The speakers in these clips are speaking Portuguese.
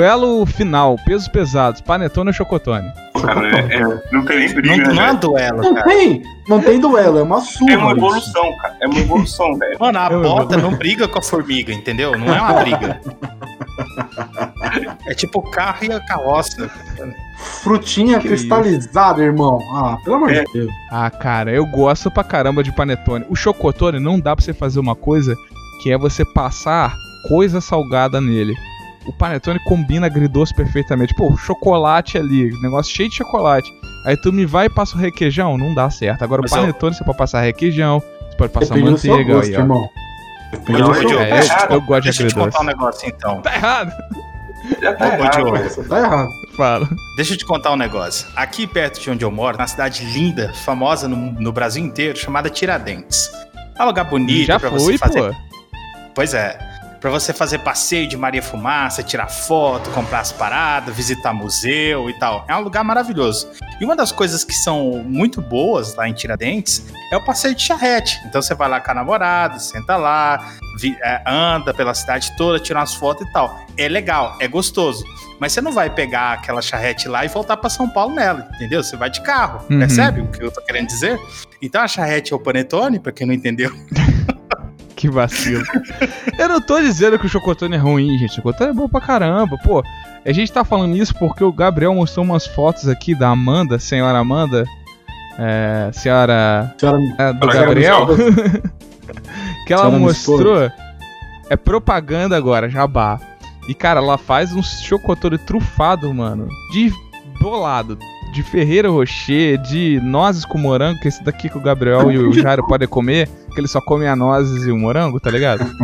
duelo final, pesos pesados, panetone ou chocotone? Cara, é, é, não tem nem briga, Não, não é né? um duelo, Não cara. tem, não tem duelo, é uma surra. É uma isso. evolução, cara. É uma evolução, velho. Mano, a Eu- bota não briga com a formiga, entendeu? Não é uma briga. É tipo o carro e a carroça. Frutinha Que cristalizada, irmão. Ah, pelo amor É. de Deus. Ah, cara, eu gosto pra caramba de panetone. O chocotone não dá pra você fazer uma coisa que é você passar coisa salgada nele. O panetone combina agridoce perfeitamente. Pô, chocolate ali, negócio cheio de chocolate. Aí tu me vai e passa o requeijão, não dá certo. Agora Mas o panetone você pode passar requeijão, você pode passar Depende do seu manteiga gosto, aí, ó. irmão. Depende Não, do seu Diogo, É, eu, eu gosto de Deixa eu te contar um agridoce. negócio então. Tá errado. Já tá Ô, errado, Diogo. tá errado. Fala. Deixa eu te contar um negócio. Aqui perto de onde eu moro, na cidade linda, famosa no, no Brasil inteiro, chamada Tiradentes. É um lugar bonito Já pra foi, você fazer. pô. Pois é. Pra você fazer passeio de Maria Fumaça, tirar foto, comprar as paradas, visitar museu e tal. É um lugar maravilhoso. E uma das coisas que são muito boas lá em Tiradentes é o passeio de charrete. Então você vai lá com a namorada, senta lá, é, anda pela cidade toda, tira umas fotos e tal. É legal, é gostoso. Mas você não vai pegar aquela charrete lá e voltar pra São Paulo nela, entendeu? Você vai de carro. Uhum. Percebe o que eu tô querendo dizer? Então a charrete é o panetone, pra quem não entendeu. Que vacilo. eu não tô dizendo que o chocotone é ruim, gente. O chocotone é bom pra caramba. Pô, a gente tá falando isso porque o Gabriel mostrou umas fotos aqui da Amanda, senhora Amanda. É, senhora. Senhora, é, do Gabriel. que ela Senhora mostrou. É propaganda agora, jabá. E, cara, ela faz um chocotone trufado, mano. De bolado. De Ferreira Rocher, de nozes com morango, que esse daqui que o Gabriel e o Jairo podem comer, que ele só come a nozes e o morango, tá ligado?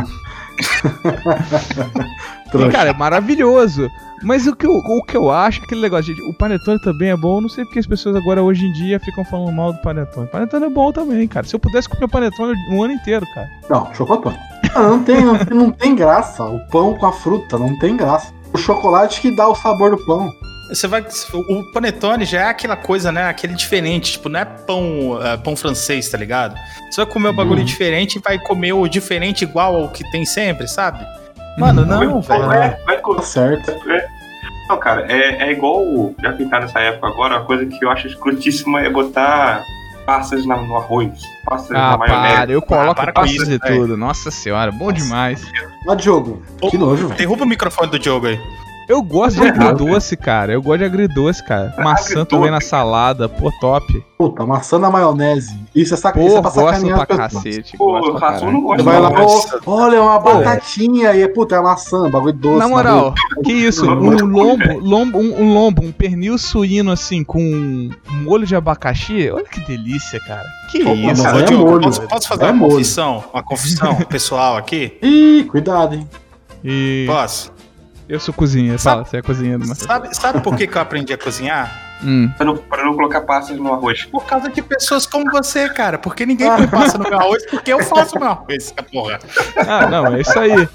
E, cara, é maravilhoso. Mas o que, eu, o que eu acho, é aquele negócio, gente, o panetone também é bom. Eu não sei porque as pessoas agora, hoje em dia, ficam falando mal do panetone. Panetone é bom também, cara. Se eu pudesse comer panetone o ano inteiro, cara. Não, chocotone. Ah, não, tem, não, tem- não tem graça. O pão com a fruta não tem graça. O chocolate que dá o sabor do pão. Você vai. O panetone já é aquela coisa, né? Aquele diferente. Tipo, não é pão, é, pão francês, tá ligado? Você vai comer um bagulho Uhum. diferente e vai comer o diferente igual ao que tem sempre, sabe? Mano, não, Vai- velho. vai- vai Tá certo. É. Não, cara, é, é igual. o- Já que tá nessa época agora, uma coisa que eu acho escrutíssima é botar passas na- no arroz, passas Ah, na maionese. para, eu coloco com passas e tudo. Nossa senhora, bom demais. Ó, Diogo, que nojo, velho. Derruba o microfone do Diogo aí. Eu gosto de agridoce, cara. Eu gosto de agridoce, cara. Maçã Agridoce. também na salada, pô, top. Puta, maçã na maionese. Isso é, sac... Pô, isso é pra gosto sacanear pra cacete. Pô, gosto pra Rafa não Você vai lá, olha, é uma batatinha e, puta, é maçã, bagulho doce. Na moral, que isso? Um lombo, lombo, um, um lombo, um pernil suíno assim com um molho de abacaxi. Olha que delícia, cara. Que Pô, isso? Ô, é posso, posso fazer É uma confissão? Uma confissão pessoal aqui? Ih, cuidado, hein. E Posso? Eu sou cozinha, fala, você é cozinheiro, mas. Sabe, sabe por que, que eu aprendi a cozinhar? Hum. Pra não, pra não colocar passas no arroz. Por causa de pessoas como você, cara. Porque ninguém põe passa no meu arroz, porque eu faço meu arroz, essa porra. Ah, não, é isso aí.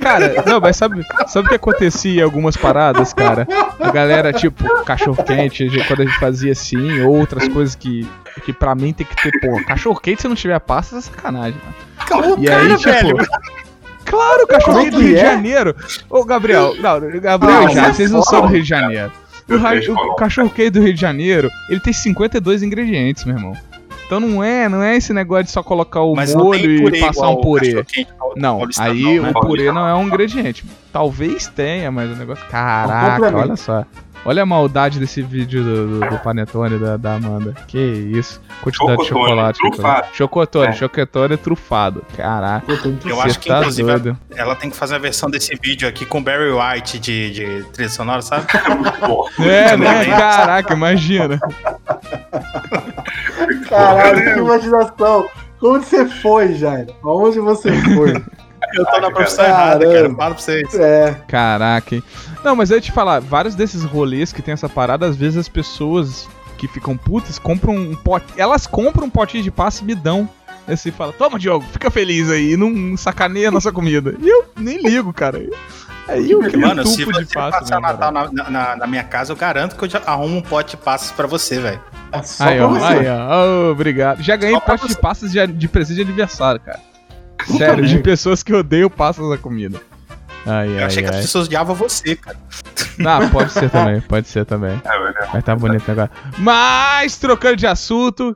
Cara, não, mas sabe, sabe o que acontecia em algumas paradas, cara? A galera, tipo, cachorro quente, quando a gente fazia assim, outras coisas que, que pra mim tem que ter, pô, cachorro quente se não tiver pasta é sacanagem, mano. Calma, E aí, tipo. Claro, cachorro Como quente do Rio de é? Janeiro. Ô, Gabriel, não, Gabriel Ah, já, vocês não são do Rio de Janeiro. O, o cachorro quente do Rio de Janeiro, ele tem 52 ingredientes, meu irmão. Então não é, não é esse negócio de só colocar o Mas molho e passar um purê. Não, aí não, né? o purê não é um ingrediente. Talvez tenha, mas o negócio. Caraca, olha só. Olha a maldade desse vídeo do, do, do Panetone da, da Amanda. Que isso. Quantidade de Chocotone, chocolate. que eu tô- trufado. Chocotone, É. chocotone trufado. Caraca. Muito Eu acho que, tá inclusive, doido. ela tem que fazer a versão desse vídeo aqui com Barry White de, de trilha sonora, sabe? Pô, É, né? Também. Caraca, imagina. Caralho, que imaginação. Onde você foi, Jairo? Aonde você foi? Eu tô na profissão errada, cara. Falo pra vocês. É, Caraca, hein? Não, mas eu ia te falar, vários desses rolês que tem essa parada, às vezes as pessoas que ficam putas compram um pote. Elas compram um potinho de passa e me dão. Aí você fala, toma, Diogo, fica feliz aí, não sacaneia a nossa comida. E eu nem ligo, cara. Aí eu quero Mano, se tubo de você passa. passar o né, Natal na, na- na minha casa, eu garanto que eu já arrumo um pote de passas pra você, velho. é só Aí, pra ó, você. aí, ó. Ô, obrigado. Já ganhei pote de você. passas de, de presente de aniversário, cara. Sério, de pessoas que odeiam passas da comida. Ai, Eu ai, achei que as ai. pessoas odiavam você, cara. Ah, pode ser também, pode ser também. É, é. Mas tá bonito agora. Mas, trocando de assunto.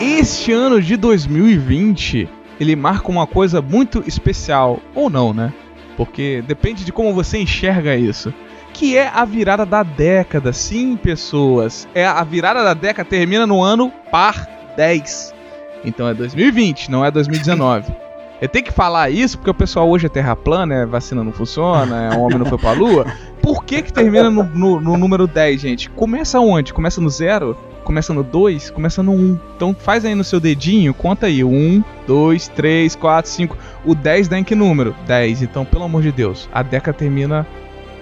Este ano de 2020, ele marca uma coisa muito especial. Ou não, né? Porque depende de como você enxerga isso. Que é a virada da década. Sim, pessoas. É a virada da década termina no ano par 10. Então é 2020, não é 2019. Eu tenho que falar isso porque o pessoal hoje é terra plana, é vacina não funciona, é, o homem não foi pra lua. Por que que termina no, no- no número 10, gente? Começa onde? Começa no zero? Começa no 2? Começa no 1. Então faz aí no seu dedinho, conta aí. 1, 2, 3, 4, 5. O 10 dá em que número? 10. Então, pelo amor de Deus, a década termina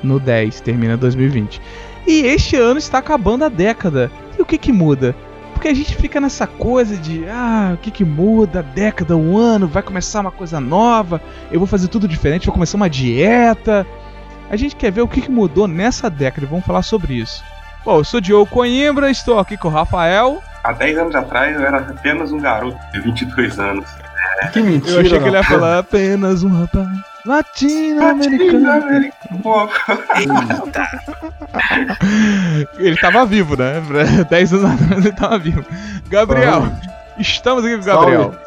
no 10, termina 2020. E este ano está acabando a década. E o que que muda? Porque a gente fica nessa coisa de, ah, o que que muda? Década, um ano, vai começar uma coisa nova, eu vou fazer tudo diferente, vou começar uma dieta. A gente quer ver o que que mudou nessa década e vamos falar sobre isso. Bom, eu sou Diogo Coimbra, estou aqui com o Rafael. Há 10 anos atrás eu era apenas um garoto de 22 anos. Que mentira. Eu achei que ele ia falar apenas um rapaz latino-americano. Pô, Eita. Ele tava vivo, né? 10 anos atrás ele tava vivo. Gabriel, estamos aqui com o Gabriel. Salve.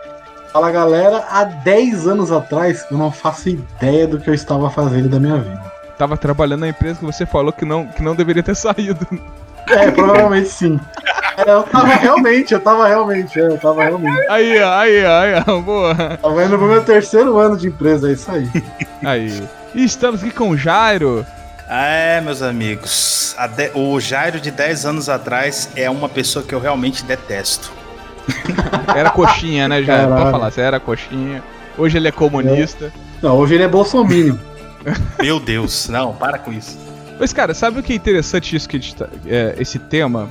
Fala galera, há 10 anos atrás eu não faço ideia do que eu estava fazendo da minha vida. Tava trabalhando na empresa que você falou que não, que não deveria ter saído. É, provavelmente sim. É, eu tava realmente, eu tava realmente, é, eu tava realmente. Aí, ó, aí, ó, aí, ó, boa. Tava indo pro meu terceiro ano de empresa, é isso aí. Aí. E estamos aqui com o Jairo. É, meus amigos. a de- O Jairo de 10 anos atrás é uma pessoa que eu realmente detesto. Era coxinha, né, Jairo? Pode Caralho. falar, você era coxinha. Hoje ele é comunista. Não, hoje ele é bolsominion. Meu Deus, não, para com isso. Mas, cara, sabe o que é interessante isso que tá, é, esse tema?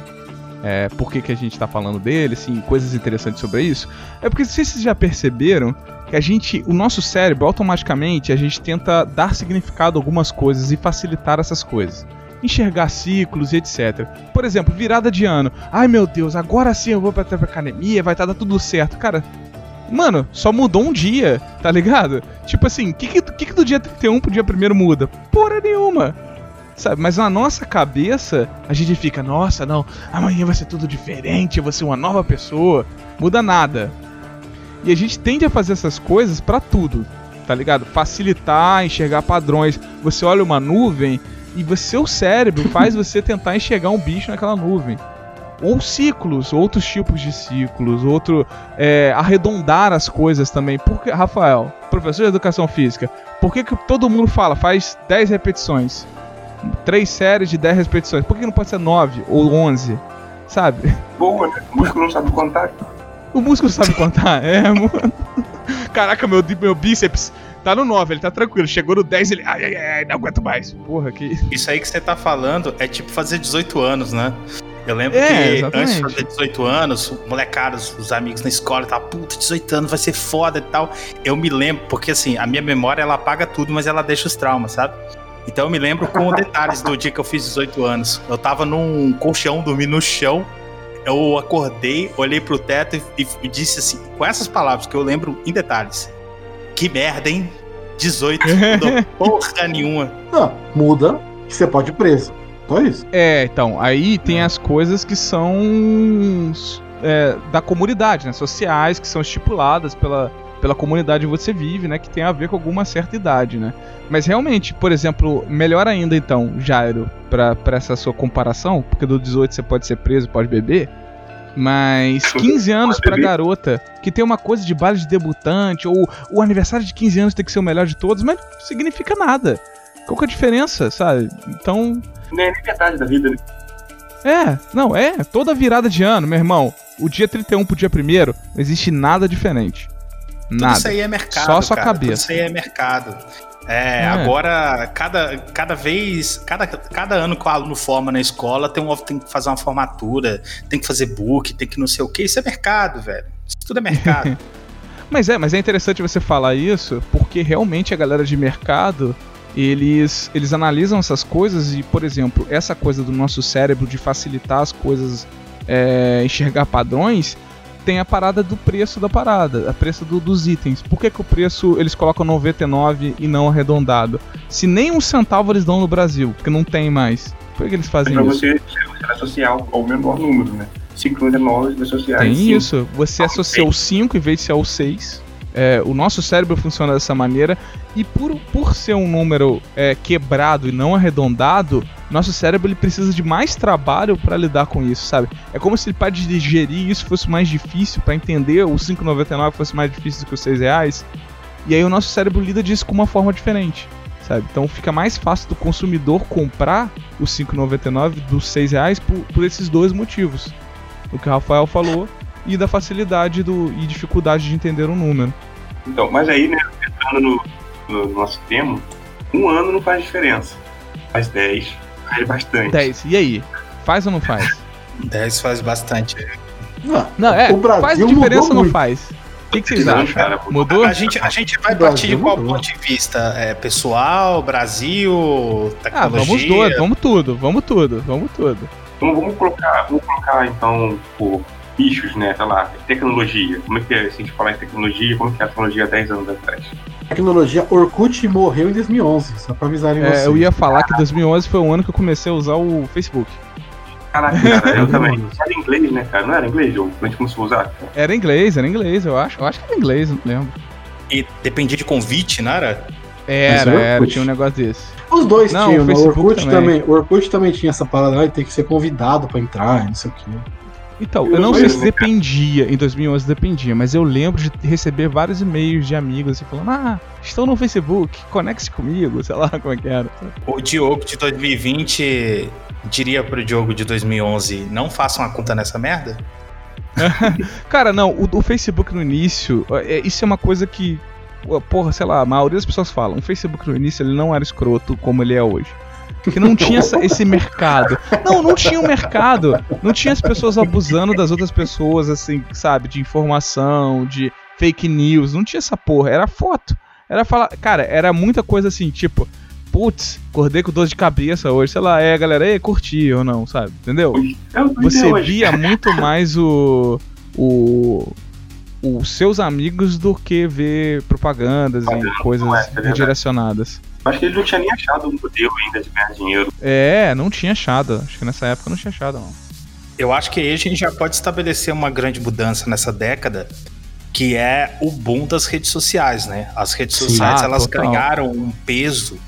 É, por que, que a gente tá falando dele, assim, coisas interessantes sobre isso? É porque, se vocês já perceberam que a gente, o nosso cérebro, automaticamente, a gente tenta dar significado a algumas coisas e facilitar essas coisas. Enxergar ciclos e etc. Por exemplo, virada de ano. Ai meu Deus, agora sim eu vou pra, pra academia, vai estar tudo certo. Cara, mano, só mudou um dia, tá ligado? Tipo assim, o que, que, que, do dia 31 pro dia 1 muda? Porra nenhuma. Sabe, mas na nossa cabeça, a gente fica, nossa, não, amanhã vai ser tudo diferente, eu vou ser uma nova pessoa. Muda nada. E a gente tende a fazer essas coisas pra tudo, tá ligado? Facilitar, enxergar padrões. Você olha uma nuvem e você, seu cérebro faz você tentar enxergar um bicho naquela nuvem. Ou ciclos, outros tipos de ciclos, outro. é, arredondar as coisas também. Porque, Rafael, professor de educação física, por que, que todo mundo fala, faz 10 repetições? Três séries de 10 repetições. Por que não pode ser 9 ou 11? Sabe? boa, né? O músculo não sabe contar. O músculo sabe contar? É, mano. Caraca, meu, meu bíceps tá no 9, ele tá tranquilo. Chegou no 10, ele. Ai, ai, ai, não aguento mais. Porra, que. Isso aí que você tá falando é tipo fazer 18 anos, né? Eu lembro É, que exatamente. antes de fazer 18 anos, molecados, os amigos na escola, tá, puta, 18 anos vai ser foda e tal. Eu me lembro, porque assim, a minha memória ela apaga tudo, mas ela deixa os traumas, sabe? Então eu me lembro com detalhes do dia que eu fiz 18 anos. Eu tava num colchão, dormi no chão. Eu acordei, olhei pro teto e, e disse assim, com essas palavras que eu lembro em detalhes. Que merda, hein? 18, não mudou porra nenhuma. Não, muda que você pode ir preso. Só isso. É, então, aí tem as coisas que são é, da comunidade, né? Sociais, que são estipuladas pela, pela comunidade que você vive, né? Que tem a ver com alguma certa idade, né? Mas realmente, por exemplo, melhor ainda então, Jairo, pra, pra essa sua comparação, porque do 18 você pode ser preso, pode beber. Mas 15 anos pra garota, que tem uma coisa de baile de debutante, ou o aniversário de 15 anos tem que ser o melhor de todos, mas não significa nada. Qual que é a diferença, sabe? Então, Nem é nem metade da vida, né? é, não, é. Toda virada de ano, meu irmão. O dia 31 pro dia 1 não existe nada diferente. Tudo Nada. isso aí é mercado. Só a sua cara. Tudo cabeça. isso aí é mercado. É, É. agora, cada, cada vez, cada, cada ano que o aluno forma na escola, tem, um, tem que fazer uma formatura, tem que fazer book, tem que não sei o que. Isso é mercado, velho. Isso tudo é mercado. Mas é, mas é interessante você falar isso, porque realmente a galera de mercado, eles, eles analisam essas coisas e, por exemplo, essa coisa do nosso cérebro de facilitar as coisas, é, enxergar padrões, tem a parada do preço da parada, a preço do- dos itens. Por que, que o preço eles colocam 99 e não arredondado? Se nem um centavo eles dão no Brasil, que não tem mais. Por que, que eles É fazem pra isso? você, você associar ao menor número, né? 59 vai associar Tem isso. Você associa o 5 em vez de ser o 6. É, o nosso cérebro funciona dessa maneira. E por, por ser um número é, quebrado e não arredondado, nosso cérebro ele precisa de mais trabalho para lidar com isso, sabe? É como se para digerir isso fosse mais difícil, para entender o 5,99 fosse mais difícil do que os 6 reais. E aí o nosso cérebro lida disso com uma forma diferente, sabe? Então fica mais fácil do consumidor comprar o 5,99 dos 6 reais por, por esses dois motivos. O que o Rafael falou e da facilidade do, e dificuldade de entender o número. Então, mas aí, né, entrando no, no nosso tema, um ano não faz diferença. Faz 10, faz bastante. 10. E aí? Faz ou não faz? 10 faz bastante. Não, Não, é. O Brasil faz diferença ou não faz? O que, que vocês acham? cara, Mudou? A gente, a gente vai partir de qual mudou. ponto de vista? É, pessoal, Brasil, Ah, tecnologia? vamos dois, vamos tudo, vamos tudo, vamos tudo. Então vamos colocar, vamos colocar então por bichos, né? Sei lá, tecnologia. Como é que é? Se a gente falar em tecnologia, como que é a tecnologia há 10 anos atrás? Tecnologia Orkut morreu em 2011, só pra avisarem É, vocês. eu ia falar que 2011 foi o ano que eu comecei a usar o Facebook. Caraca, cara, eu também. Era inglês, né, cara? Não era inglês? Quando a gente começou a usar? Era inglês, era inglês, eu acho. Eu acho que era inglês, não lembro. E dependia de convite, não era? Era, era, tinha um negócio desse. Os dois Não, tinham, o né? o Orkut também. também. O Orkut também tinha essa parada, ah, tem que ser convidado pra entrar, não sei o quê. Então, Eu eu não sei se dependia, em 2011 dependia, mas eu lembro de receber vários e-mails de amigos assim, falando: Ah, estou no Facebook, conecte comigo, sei lá como é que era. O Diogo de 2020 diria pro Diogo de 2011, não faça uma conta nessa merda? Cara, não, o, o Facebook no início, é, isso é uma coisa que, porra, sei lá, a maioria das pessoas falam. O Facebook no início ele não era escroto como ele é hoje. Que não tinha essa- esse mercado. Não, não tinha um mercado. Não tinha as pessoas abusando das outras pessoas, assim, sabe? De informação, de fake news. Não tinha essa porra. Era foto. Era falar. Cara, era muita coisa assim, tipo. Putz, acordei com dor de cabeça hoje, sei lá, é, galera, ei, curti ou não, sabe? Entendeu? É você via muito mais o, o os seus amigos do que ver propagandas e coisas é, é verdade. redirecionadas. Acho que ele não tinha nem achado um modelo ainda de ganhar dinheiro. É, não tinha achado. Acho que nessa época não tinha achado, não. Eu acho que aí a gente já pode estabelecer uma grande mudança nessa década, que é o boom das redes sociais, né? As redes Sim. sociais, Ah, elas total. ganharam um peso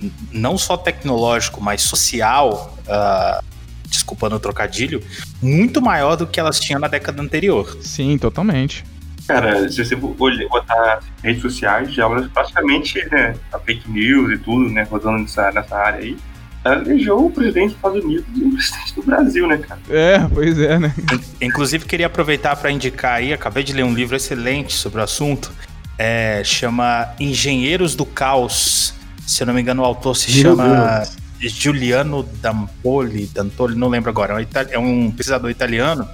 n- não só tecnológico, mas social, ah, desculpando o trocadilho, muito maior do que elas tinham na década anterior. Sim, totalmente. Cara, se você olhar- botar redes sociais, elas praticamente, né, a fake news e tudo, né, rodando nessa, nessa área aí, ela elegeu o presidente dos Estados Unidos e o presidente do Brasil, né, cara? É, pois é, né? Inclusive, queria aproveitar para indicar aí, acabei de ler um livro excelente sobre o assunto, é, chama Engenheiros do Caos. Se eu não me engano, o autor se Meu chama Deus. Giuliano Dampoli, Dantoli, não lembro agora, é um, é um pesquisador italiano,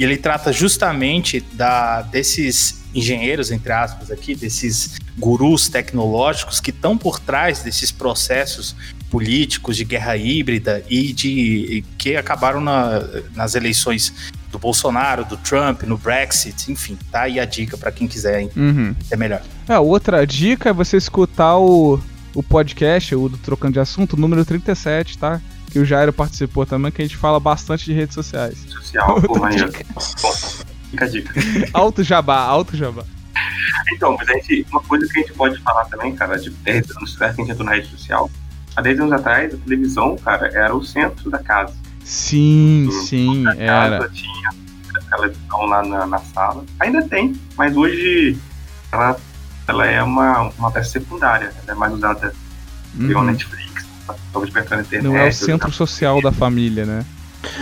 e ele trata justamente da, desses engenheiros, entre aspas, aqui, desses gurus tecnológicos que estão por trás desses processos políticos de guerra híbrida e de que acabaram na- nas eleições do Bolsonaro, do Trump, no Brexit, enfim, tá aí a dica para quem quiser Uhum. é melhor. É, outra dica é você escutar o, o podcast, o do Trocando de Assunto, número 37, tá? Que o Jairo participou também, que a gente fala bastante de redes sociais. Social, pô, maneiro. Bom, fica a dica. Alto jabá, alto jabá. Então, mas a gente, uma coisa que a gente pode falar também, cara, de 10 anos atrás que a gente entrou na rede social, há 10 anos atrás, a televisão, cara, era o centro da casa. Sim, Sim, sim, Na era. casa tinha a televisão lá na, na sala. Ainda tem, mas hoje ela, ela é uma, uma peça secundária. Ela é mais usada pelo Uhum. Netflix, talvez na internet. Não é o centro social da família, né?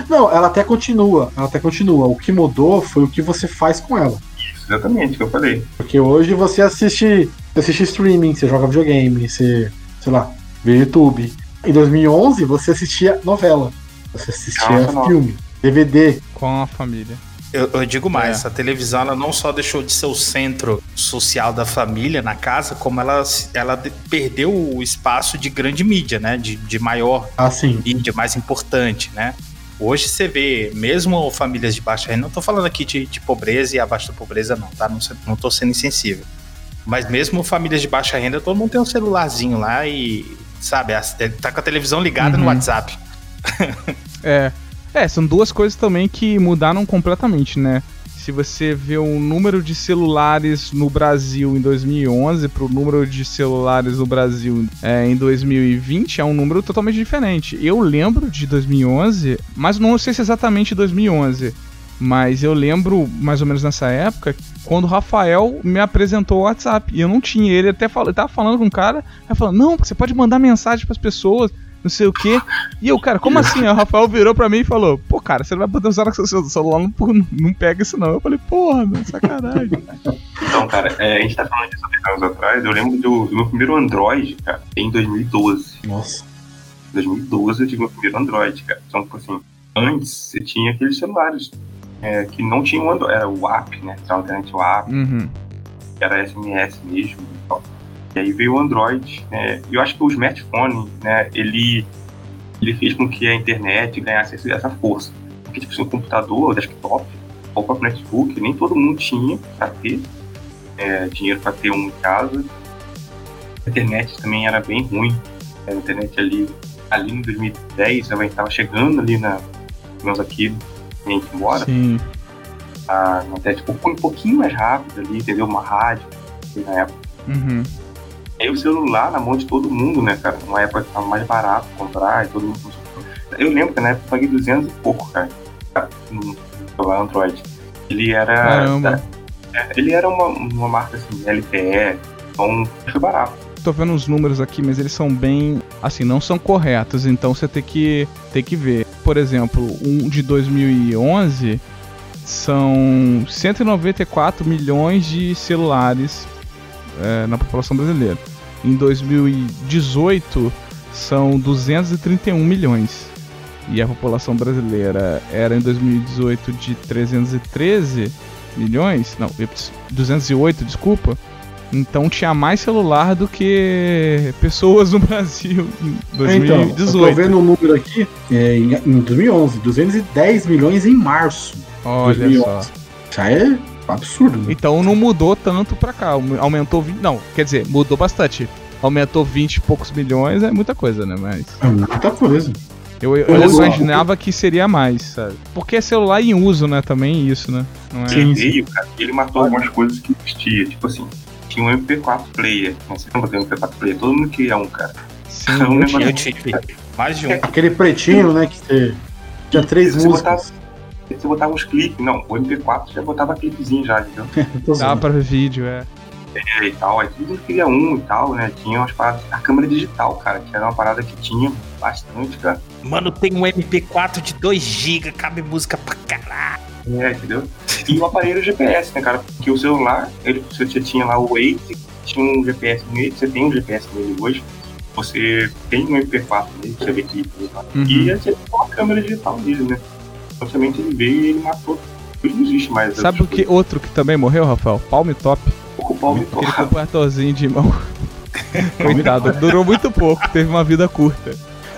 Não, ela até continua, ela até continua. O que mudou foi o que você faz com ela. Isso, exatamente, o que eu falei. Porque hoje você assiste, você assiste streaming, você joga videogame, você, sei lá, vê YouTube. Em 2011 você assistia novela, você assistia Nossa, não. filme, DVD. Com a família. Eu, eu digo mais, É. a televisão ela não só deixou de ser o centro social da família na casa, como ela, ela de- perdeu o espaço de grande mídia, né? De, de maior Assim, mídia, mais importante, né? Hoje você vê, mesmo famílias de baixa renda, não tô falando aqui de, de pobreza e abaixo da pobreza, não, tá? Não, não tô sendo insensível. Mas mesmo famílias de baixa renda, todo mundo tem um celularzinho lá e, sabe, tá com a televisão ligada uhum. no WhatsApp. é. É, são duas coisas também que mudaram completamente, né? se você vê o número de celulares no Brasil em 2011 para o número de celulares no Brasil é, em 2020, é um número totalmente diferente. Eu lembro de 2011, mas não sei se exatamente 2011. Mas eu lembro, mais ou menos nessa época, quando o Rafael me apresentou o WhatsApp. E eu não tinha. Ele até falou, ele tava falando com um cara, aí falou: Não, você pode mandar mensagem para as pessoas não sei o quê. E eu, cara, como assim? Aí o Rafael virou pra mim e falou: Pô, cara, você não vai poder usar o seu celular, não, não pega isso não. Eu falei: Porra, meu, sacanagem. Então, cara, é, a gente tá falando disso há anos atrás. Eu lembro do, do, meu primeiro Android, cara, em 2012. Nossa. Em 2012 eu tive meu primeiro Android, cara. Então, tipo assim, antes você tinha aqueles celulares é, que não tinham Android, era o app, né? Então, o app, uhum. era SMS mesmo e tal. E aí veio o Android. Né? Eu acho que o smartphone, né, ele, ele fez com que a internet ganhasse essa força. Porque, tipo, assim, o computador, o desktop, ou o próprio notebook, nem todo mundo tinha para ter é, dinheiro para ter um em casa. A internet também era bem ruim. A internet ali, ali em 2010, ela estava chegando ali na, menos aqui, a gente mora. Sim. A, até tipo, um pouquinho mais rápido ali, entendeu? Uma rádio, na época. Uhum. Aí o celular na mão de todo mundo, né, cara? Uma época que tava mais barato comprar e todo mundo. Eu lembro que na época eu paguei 200 e pouco, cara, no celular Android. Ele era. Caramba. É, ele era uma, uma marca assim, LTE, então foi barato. Tô vendo os números aqui, mas eles são bem. Assim, não são corretos, então você tem que, tem que ver. Por exemplo, um de 2011 são 194 milhões de celulares é, na população brasileira. Em 2018 são 231 milhões. E a população brasileira era em 2018 de 313 milhões, não, 208, desculpa. Então tinha mais celular do que pessoas no Brasil em 2018. Então, eu tô vendo o número aqui, é, em 2011, 210 milhões em março. Olha 2011. só. Já é absurdo. Né? Então não mudou tanto pra cá. Aumentou 20. Não, quer dizer, mudou bastante. Aumentou 20 e poucos milhões, é muita coisa, né? Mas. É muita coisa. Eu, eu, eu imaginava que seria mais, sabe? Porque é celular em uso, né? Também isso, né? Não é... Sim, veio, cara, ele matou algumas coisas que existia. Tipo assim, tinha um MP4 player. Não sei como tem um MP4 player. Todo mundo queria um, cara. Sim, um eu, tive. Mais de um. Aquele pretinho, né? Que tinha três músicas. Você botava uns clipes, não, o MP4 já botava clipezinho já, entendeu? Dá pra ver vídeo, é. É, e tal, aí tudo queria um e tal, né? Tinha umas paradas. A câmera digital, cara, que era uma parada que tinha bastante, cara. Mano, tem um MP4 de 2GB, cabe música pra caralho. É, entendeu? E o aparelho GPS, né, cara? Porque o celular, ele, você tinha lá o Waze, tinha um GPS nele, você tem um GPS nele hoje, você tem um MP4 nele, você vê que. Uhum. E você tem uma câmera digital nele, né? Praticamente ele veio e ele matou. Ele não existe mais. Sabe o que outro que também morreu, Rafael? Palme Top. O Palme Top. Aquele cobertorzinho de mão. Coitado, durou muito pouco, teve uma vida curta.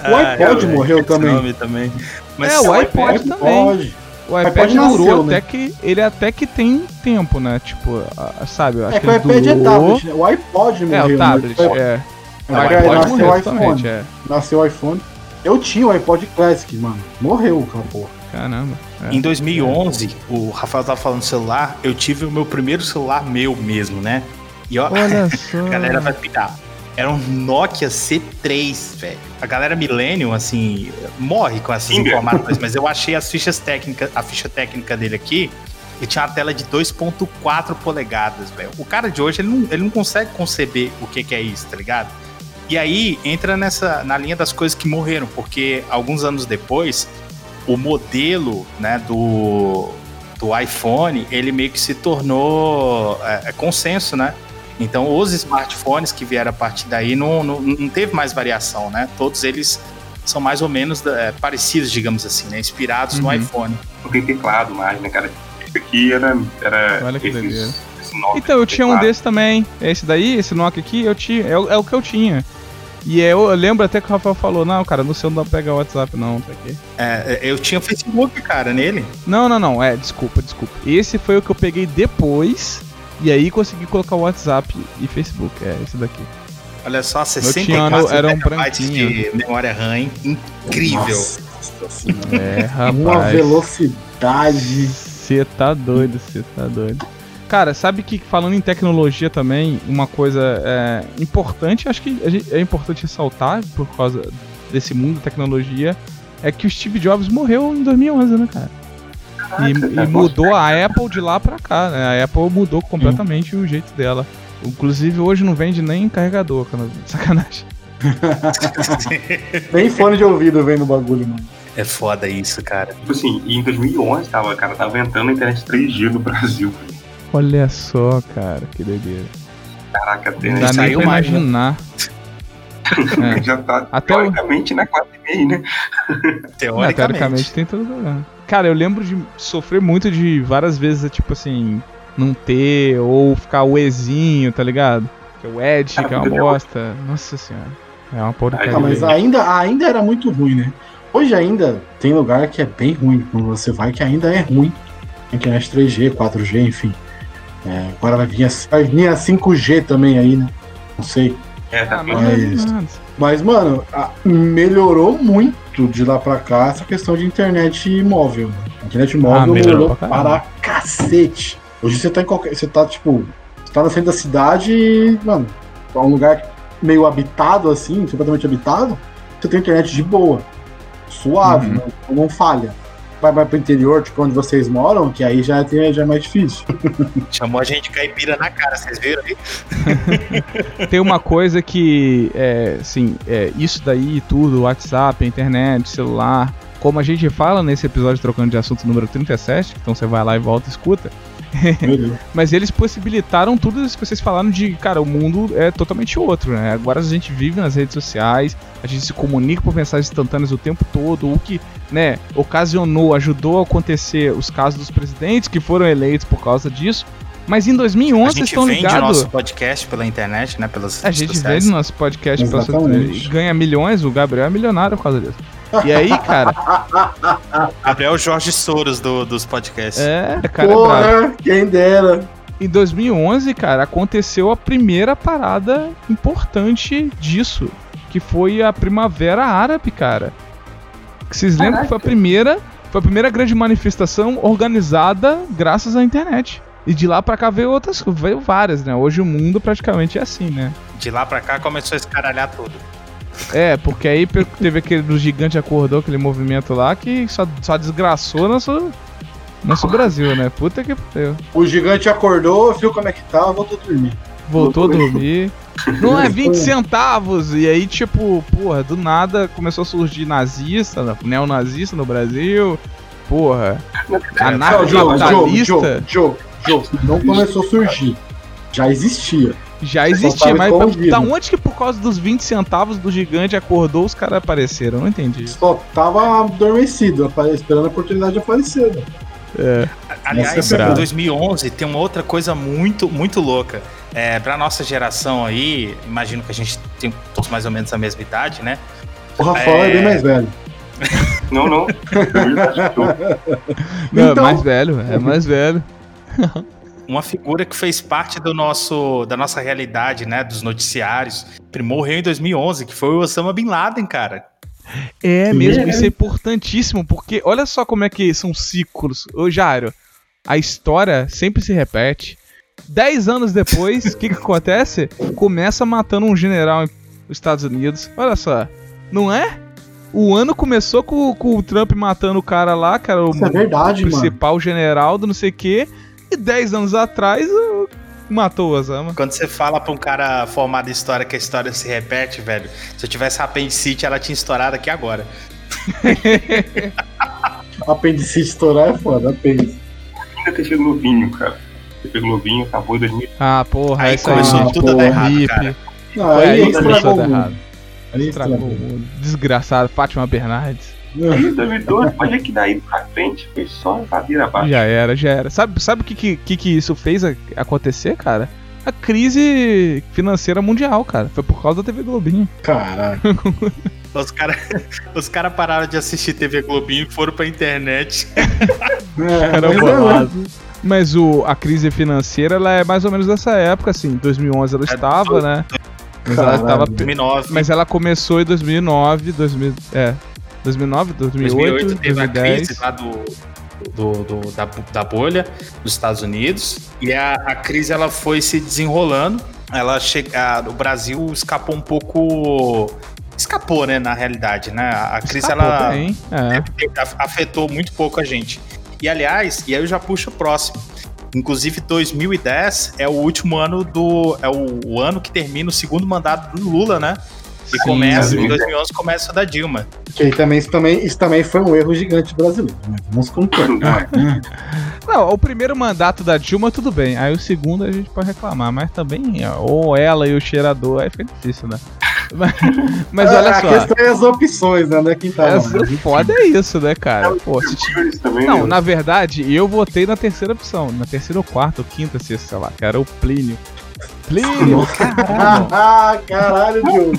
O iPod ah, morreu também. também. Mas é, o iPod, iPod também. O iPad iPod durou nasceu, até né? que. Ele até que tem tempo, né? Tipo, sabe? acho é que, o iPad durou... é tablet, né? O iPod morreu. É, o tablet, né? é. O iPod nasceu o iPhone. É. Nasceu o iPhone. Eu tinha o iPod Classic, mano. Morreu, porra. Caramba. É. Em 2011, o Rafael tava falando celular, eu tive o meu primeiro celular meu mesmo, né? E ó, Olha só. a galera vai pitar. Era um Nokia C3, velho. A galera Millennium, assim, morre com essas informações, mas eu achei as fichas técnicas, a ficha técnica dele aqui, e tinha uma tela de 2.4 polegadas, velho. O cara de hoje, ele não, ele não consegue conceber o que, que é isso, tá ligado? E aí entra nessa na linha das coisas que morreram, porque alguns anos depois o modelo né, do, do iPhone, ele meio que se tornou é, é, consenso, né? Então, os smartphones que vieram a partir daí não, não, não teve mais variação, né? Todos eles são mais ou menos é, parecidos, digamos assim, né? Inspirados uhum. no iPhone. Não tem teclado mais, né, cara? Esse aqui era. era Olha que esses, esse então, eu tinha um desse também. Esse daí, esse Nokia aqui, eu tinha, é, é o que eu tinha. E eu, eu lembro até que o Rafael falou, não, cara, no seu não dá pra pegar o WhatsApp, não, tá aqui. É, eu tinha o Facebook, cara, nele. Não, não, não, é, desculpa, desculpa. Esse foi o que eu peguei depois, e aí consegui colocar o WhatsApp e Facebook, é, esse daqui. Olha só, Meu 64 tinha, era um de memória RAM, incrível. Nossa. É, Uma rapaz. velocidade. Você tá doido, você tá doido. Cara, sabe que falando em tecnologia também, uma coisa é, importante, acho que é importante ressaltar por causa desse mundo da tecnologia, é que o Steve Jobs morreu em 2011, né, cara? E, e mudou a Apple de lá pra cá, né? A Apple mudou completamente o jeito dela. Inclusive hoje não vende nem carregador, cara. Sacanagem. Nem fone de ouvido vem no bagulho, mano. É foda isso, cara. Tipo assim, e em 2011 tava, cara, tava entrando a internet 3G no Brasil. Olha só, cara, que doideira. Caraca, Não dá nem pra né? imaginar. É. já tá Até o- teoricamente na 4,5, né? Não, Teoricamente. teoricamente tem todo lugar. Cara, eu lembro de sofrer muito de várias vezes, tipo assim, não ter, ou ficar o Ezinho, tá ligado? Que é o Edge, que é uma bosta. Nossa senhora. É uma porcaria. Ah, mas ainda, ainda era muito ruim, né? Hoje ainda tem lugar que é bem ruim. Quando você vai, que ainda é ruim. Internet 3G, 4G, enfim. É, agora vai vir, a, vai vir a 5G também aí, né? Não sei. É, tá Ah, mas não é Mas- mano, a- melhorou muito de lá pra cá essa questão de internet móvel. Né? Internet móvel Ah, melhorou melhorou pra para, cacete. Hoje você tá em qualquer. Você tá, tipo. Você tá no centro da cidade e, mano, é um lugar meio habitado, assim, completamente habitado. Você tem internet de boa. Suave, Uhum. não, não falha. Vai, vai pro interior, tipo, onde vocês moram, que aí já, tem, já é mais difícil. Chamou a gente de caipira na cara, vocês viram aí? Tem uma coisa que, é, assim, é, isso daí tudo, WhatsApp, internet, celular, como a gente fala nesse episódio trocando de assunto número 37, então você vai lá e volta e escuta. mas eles possibilitaram tudo isso que vocês falaram de, cara, o mundo é totalmente outro, né? Agora a gente vive nas redes sociais, a gente se comunica por mensagens instantâneas o tempo todo, o que, né, ocasionou, ajudou a acontecer os casos dos presidentes que foram eleitos por causa disso. Mas em 2011 A vocês gente estão vende o ligados? nosso podcast pela internet, né? Pelas A gente sociais. vende nosso podcast Exatamente. e ganha milhões, o Gabriel é milionário por causa disso. E aí, cara, Gabriel Jorge Soros do- dos podcasts. é, cara, é brabo. Porra, quem dera. Em 2011, cara, aconteceu a primeira parada importante disso, que foi a Primavera Árabe, cara. Que Vocês lembram que foi a primeira, foi a primeira grande manifestação organizada graças à internet. E de lá pra cá veio outras, veio várias, né? Hoje o mundo praticamente é assim, né? De lá pra cá começou a escaralhar tudo. É, porque aí teve aquele do gigante acordou, aquele movimento lá que só, só desgraçou nosso, nosso Brasil, né? Puta que pariu. O gigante acordou, viu como é que tá, voltou a dormir. Voltou a dormir. Não é 20 centavos! E aí, tipo, porra, do nada começou a surgir nazista, neonazista no Brasil. Porra, Não, anarcocapitalista. Joe, Joe, Joe, Joe, não começou a surgir. Já existia. Já existia, mas da onde que por causa dos 20 centavos do gigante acordou os caras apareceram? Eu Não entendi. Só tava adormecido, esperando a oportunidade de aparecer. né? É. Aliás, é em brava. 2011 tem uma outra coisa muito, muito louca. É, pra nossa geração aí, imagino que a gente tem todos mais ou menos a mesma idade, né? O Rafael é, É. bem mais velho. Não, não. Não, é Então- mais velho, é mais velho. Uma figura que fez parte do nosso, da nossa realidade, né? Dos noticiários. Morreu em 2011, que foi o Osama Bin Laden, cara. É mesmo, isso é importantíssimo, porque olha só como é que são ciclos. Ô Jairo, a história sempre se repete. Dez anos depois, o que, que acontece? Começa matando um general nos Estados Unidos. Olha só, não é? O ano começou com, com o Trump matando o cara lá, era o Isso é verdade, mano. principal general do não sei o quê. E dez anos atrás, o- matou o Osama. Quando você fala pra um cara formado em história que a história se repete, velho, se eu tivesse apendicite, ela tinha estourado aqui agora. Apendicite estourar é foda, apêndice. Ainda ter sido Globinho, cara. Ter Globinho acabou em 2000. Ah, porra, Aí começou aí. tudo a dar errado, hippie. cara. Não, Foi aí, aí começou a dar errado. Aí Estragou. Desgraçado, Fátima Bernardes. Aí 2012, olha que daí pra frente foi só ladeira abaixo. Já era, já era. Sabe, sabe o que, que, que que isso fez a- acontecer, cara? a crise financeira mundial, cara. Foi por causa da TV Globinho. Caralho. Os caras os cara pararam de assistir TV Globinho e foram pra internet. É, Era mas é, bolado. Mas o, a crise financeira, ela é mais ou menos dessa época, assim. Em 2011 ela É, estava, né? Mas ela, tava, 2009. mas ela começou em 2009, 2000, é, 2009, 2008, 2008 teve a 2010. crise lá do, do, do- da, da bolha dos Estados Unidos e a, a crise ela foi se desenrolando. Ela chega, o Brasil escapou um pouco, escapou, né, na realidade, né? A crise Escapou ela bem, é. afetou muito pouco a gente. E aliás, e aí eu já puxo o próximo. Inclusive 2010 é o último ano do é o, o ano que termina o segundo mandato do Lula, né? E começa em 2011 começa da Dilma. Que aí também, isso, também, isso também foi um erro gigante brasileiro. Né? Vamos concordar. né? Não, o primeiro mandato da Dilma, tudo bem. Aí o segundo a gente pode reclamar, mas também, ó, ou ela e o cheirador, aí fica difícil, né? Mas, mas olha a só, questão é as opções, né? Não é quem tá essa né? foda é isso, né, cara? Pô, se Não, né? na verdade, eu votei na terceira opção. Na terceira ou quarta ou quinta, sexta, sei lá, que era o Plínio. Plínio, caralho. Ah, caralho, Diogo.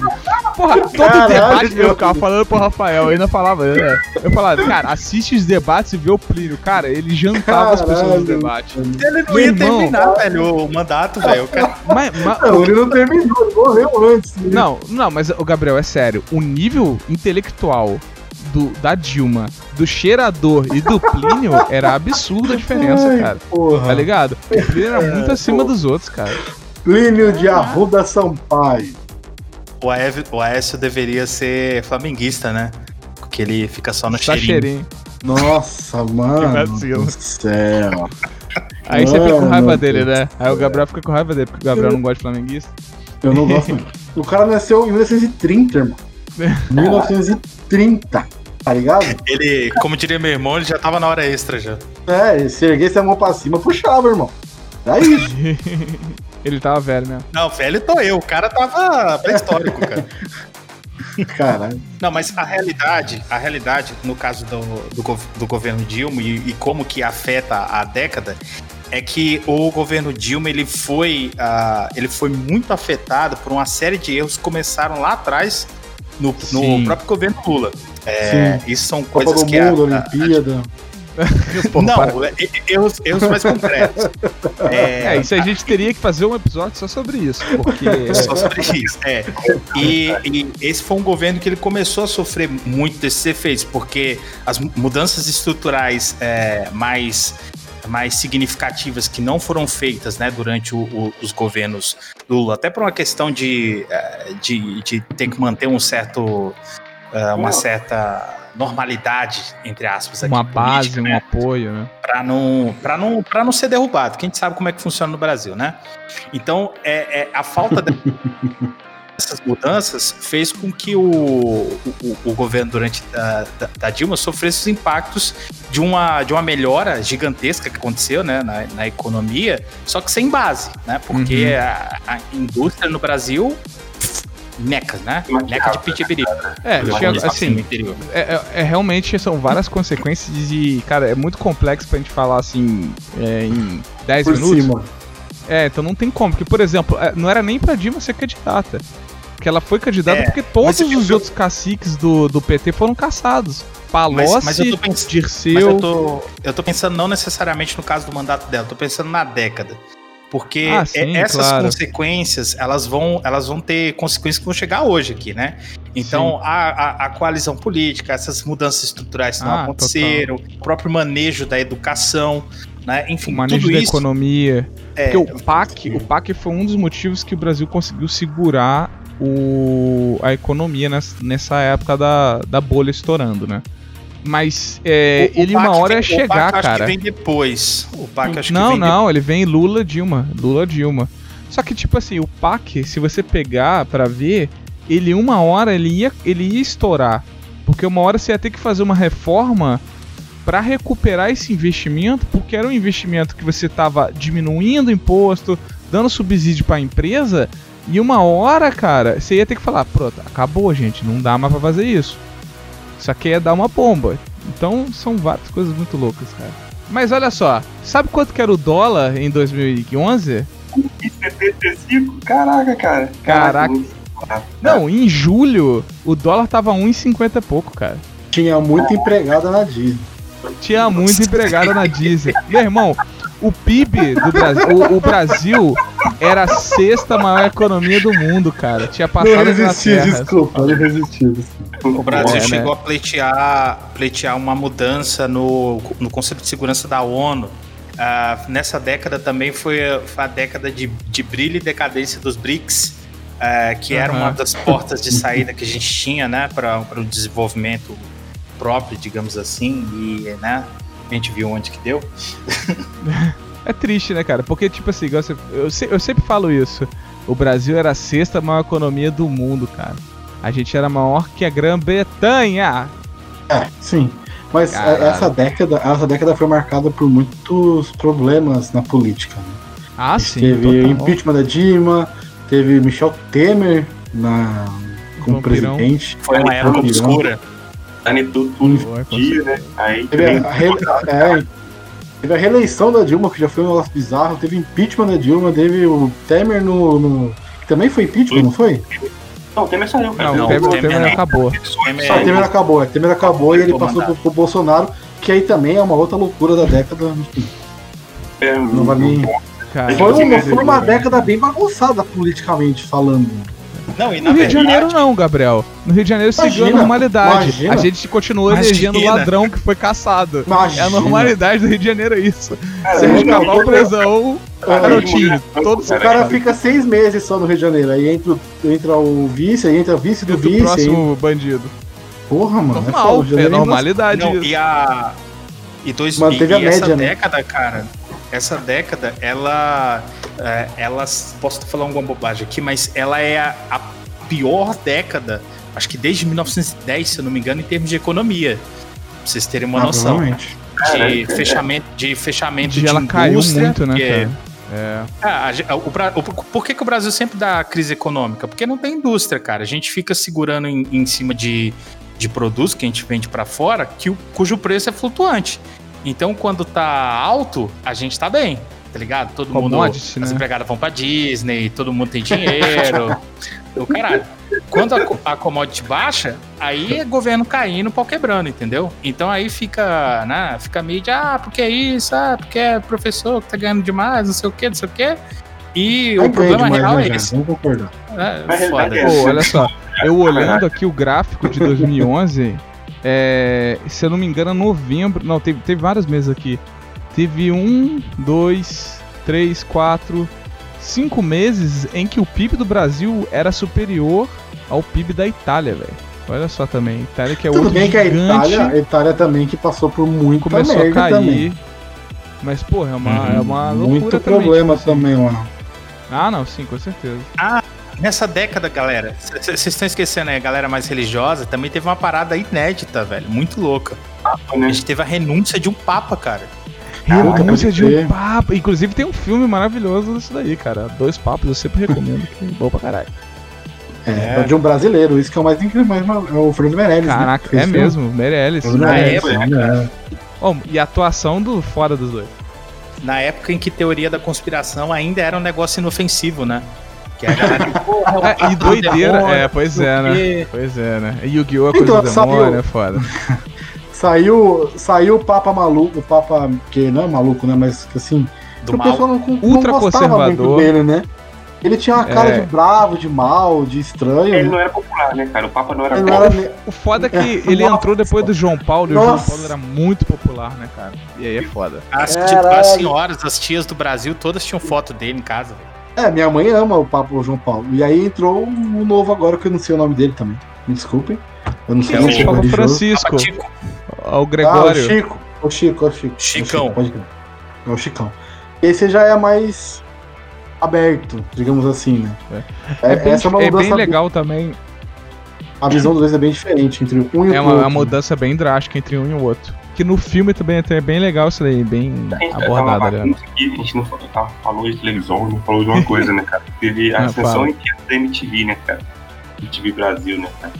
Porra, todo Caralho, debate eu Diogo. ficava falando pro Rafael, eu ainda falava, né? Eu falava, cara, assiste os debates e vê o Plínio. Cara, ele jantava as pessoas no Caralho. debate. Ele não Meu ia irmão. terminar, velho, o mandato, velho. O cara- Mas, mas- Não, ele não terminou, ele morreu antes. né? Não, não, mas o Gabriel, é sério. O nível intelectual do, da Dilma, do cheirador e do Plínio era absurda a diferença, Ai, cara. Porra. Tá ligado? O Plínio era muito acima dos outros, cara. Plínio de Arruda Sampaio. O Aécio, o Aécio deveria ser flamenguista, né? Porque ele fica só no Tá cheirinho. cheirinho. Nossa, mano do céu. Aí você fica com Mano, raiva dele, né? Aí o Gabriel fica com raiva dele, porque o Gabriel não gosta de flamenguista. Eu não gosto. não. O cara nasceu em 1930, irmão. 1930. Tá ligado? Ele, como diria meu irmão, ele já tava na hora extra já. É, se erguesse a mão pra cima, puxava, irmão. É isso. Ele tava velho mesmo. Não, velho tô eu. O cara tava pré-histórico, cara. Caralho. Não, mas a realidade, a realidade, no caso do, do, do governo Dilma e, e como que afeta a década, é que o governo Dilma ele foi, ah, ele foi muito afetado por uma série de erros que começaram lá atrás no, no próprio governo Lula. É, isso são Copa coisas do que a- Mundo, a- Olimpíada. Pô, não, para- é- é- erros, erros mais concretos. É, isso a gente teria que fazer um episódio só sobre isso, porque. Só sobre isso, é. E, e esse foi um governo que ele começou a sofrer muito desses efeitos, porque as mu- mudanças estruturais é, mais, mais significativas que não foram feitas né, durante o- o- os governos Lula, até por uma questão de, é, de, de ter que manter um certo, é, uma certa normalidade, entre aspas, aqui, Uma base, política, um né? apoio, né? para não, pra não, pra não ser derrubado, que a gente sabe como é que funciona no Brasil, né? Então, é, é a falta de- dessas mudanças fez com que o, o, o governo durante a, da, da Dilma sofresse os impactos de uma, de uma melhora gigantesca que aconteceu né, na, na economia, só que sem base, né? Porque Uhum. a, a indústria no Brasil meca, né? Meca de pitibiri. É, tinha, dizer no assim, interior. é, é- é realmente são várias consequências de. Cara, é muito complexo pra gente falar assim é, em 10 Por minutos. cima. É, então não tem como. Porque, por exemplo, é, não era nem pra Dilma ser candidata. Porque ela foi candidata É, porque todos mas os outros caciques do, do PT foram caçados. Palocci, mas eu tô pens- Mas Dirceu. eu tô, eu tô pensando não necessariamente no caso do mandato dela, eu tô pensando na década. Porque Ah, é- sim, essas claro. consequências, elas vão, elas vão ter consequências que vão chegar hoje aqui, né? Então, a, a, a coalizão política, essas mudanças estruturais que não Ah, aconteceram, o próprio manejo da educação, né? Enfim, o manejo da isso. economia. É, Porque o PAC, o PAC foi um dos motivos que o Brasil conseguiu segurar o, a economia nessa, nessa época da, da bolha estourando, né? Mas é, o- o ele uma hora ia chegar, PAC acho cara. que vem depois. O PAC acho não, que vem não, ele vem Lula Dilma, Lula Dilma. Só que tipo assim, o PAC, se você pegar pra ver, ele uma hora ele ia, ele ia estourar, porque uma hora você ia ter que fazer uma reforma pra recuperar esse investimento, porque era um investimento que você tava diminuindo o imposto, dando subsídio pra empresa, e uma hora, cara, você ia ter que falar, pronto, acabou, gente, não dá mais pra fazer isso. Isso aqui é dar uma bomba. Então são várias coisas muito loucas, cara. Mas olha só, sabe quanto que era o dólar em 2011? 75? Caraca, cara. Caraca. muito- Não, em julho, o dólar tava 1,50 e pouco, cara. Tinha muita empregada na Disney. Tinha muito empregada na Disney. Meu irmão, o PIB do Brasil. O, o Brasil era a sexta maior economia do mundo, cara. Tinha passado Não a resisti, desculpa, não resisti. desculpa. O Brasil É, né? chegou a pleitear, pleitear uma mudança no, no conceito de segurança da ONU. Ah, nessa década também foi, foi a década de, de brilho e decadência dos BRICS, ah, que era Aham. uma das portas de saída que a gente tinha né, para o desenvolvimento próprio, digamos assim, e né, a gente viu onde que deu. É triste, né, cara? Porque, tipo assim, igual você- eu, se- eu sempre falo isso. O Brasil era a sexta maior economia do mundo, cara. A gente era maior que a Grã-Bretanha. É, sim. Mas Caralho. é, essa década, essa década foi marcada por muitos problemas na política. Né? Ah, A gente sim. teve total. impeachment da Dilma, teve Michel Temer na, como Vampirão. presidente. Foi uma época Vampirão. obscura. Sanitou tudo com dia, né? Aí Teve a, é, teve a reeleição da Dilma, que já foi um negócio bizarro. Teve impeachment da Dilma, teve o Temer no. no- que também foi impeachment, não foi? Não, o Temer saiu, cara. Não, Não, o Temer, o Temer Temer acabou. Temer- Só o Temer acabou, é, Temer acabou e ele passou pro, pro Bolsonaro, que aí também é uma outra loucura da década. enfim. É, Não vai nem. Cara, Foi uma, né, foi uma né? década bem bagunçada politicamente falando. Não, e na no Rio de Janeiro não, Gabriel. No Rio de Janeiro seguiu a Imagina, normalidade. imagina. A gente continuou Imagina. elegendo o ladrão que foi caçado. Imagina. É a normalidade do Rio de Janeiro, é isso. Cara, não, Cabral todo- prisão, É, garotinho. Todos O cara fica seis meses só no Rio de Janeiro. Aí entra, o- entra o vice, aí entra o vice do do vice. Aí... próximo bandido. Porra, mano. é Normal, o é Janeiro normalidade Não, isso. e a. E, dois, Manteve e, a e essa média, né? década, cara, essa década, ela. É, ela. Posso falar alguma bobagem aqui, mas ela é a, a pior década, acho que desde 1910, se eu não me engano, em termos de economia. Pra vocês terem uma Ah, noção. De fechamento, de fechamento De de ela caiu indústria, muito, né? É. ah, a o o- por que, que o Brasil sempre dá crise econômica? Porque não tem indústria, cara. A gente fica segurando em, em cima de, de produtos que a gente vende pra fora, que o- cujo preço é flutuante. Então, quando tá alto, a gente tá bem, tá ligado? Todo mundo, Commodity, as né? empregadas vão pra Disney, todo mundo tem dinheiro. o caralho. Quando a, a commodity baixa, aí é governo caindo, pau quebrando, entendeu? Então aí fica, né, fica mídia, ah, porque é isso, ah, porque é professor que tá ganhando demais, não sei o quê, não sei o quê. E o problema demais, real né, é já? esse. Vamos concordar. É, a foda. é Pô, olha só, eu olhando aqui o gráfico de 2011, é, se eu não me engano, novembro. Não, teve, teve vários meses aqui. Teve um, dois, três, quatro, cinco meses em que o PIB do Brasil era superior ao PIB da Itália, velho. Olha só também, Itália que é Tudo outro bem que a gigante, Itália, a Itália também que passou por muita começou a cair. também. Mas, porra, é uma, Uhum. é uma loucura Muito também. problema tipo assim. também lá. Ah, não, sim, com certeza. Nessa década, galera, vocês estão esquecendo aí, a galera mais religiosa também teve uma parada inédita, velho, muito louca. A né? gente teve a renúncia de um papa, cara. Renúncia pode de um papa. Inclusive tem um filme maravilhoso disso daí, cara. Dois papos, eu sempre recomendo, que é bom pra caralho. É, É. de um brasileiro, isso que é o mais incrível, mais, é o Fernando Meirelles. né, Caraca, que fez é filme. mesmo, Meirelles. Na Meirelles, época, é. Ó, e a atuação do fora dos dois. Na época em que teoria da conspiração ainda era um negócio inofensivo, né? Que a galera, porra, é É, e do doideira, demônio, é, pois não é, né? Pois é, né? E Yu-Gi-Oh! é coisa Então, do saiu- demônio, é foda. Saiu, saiu o Papa maluco, o Papa que não é maluco, né? Mas que assim, Do o mal. pessoal não, não Ultra gostava muito conservador. dele, né? Ele tinha uma cara É. de bravo, de mal, de estranho. Ele né? não era popular, né, cara? O Papa não era Ele não popular. era O foda é que É, ele nossa. entrou depois do João Paulo e o João Nossa. Paulo era muito popular, né, cara? E aí é foda. As, as senhoras, as tias do Brasil, todas tinham foto dele em casa, velho. É, minha mãe ama o Papa João Paulo. E aí entrou um novo agora que eu não sei o nome dele também. Me desculpem. Eu não sei É se o é Papa religioso. Francisco, Tico. ó, o Ah, o Gregório. Chico. O Chico, é o Chico. Chicão. É o Chico, pode crer. É o Chicão. Esse já é mais aberto, digamos assim, né? É, bem, essa é uma é bem legal também. A visão dos dois é bem diferente entre um e o É uma, outro. uma mudança bem drástica entre um e o outro. Que no filme também até é bem legal isso daí, bem A gente tá abordado, né? a gente não falou, tá, falou de televisão, não falou de uma coisa, né, cara? Teve a Ah, ascensão fala. inteira da MTV, né, cara? MTV Brasil, né, cara?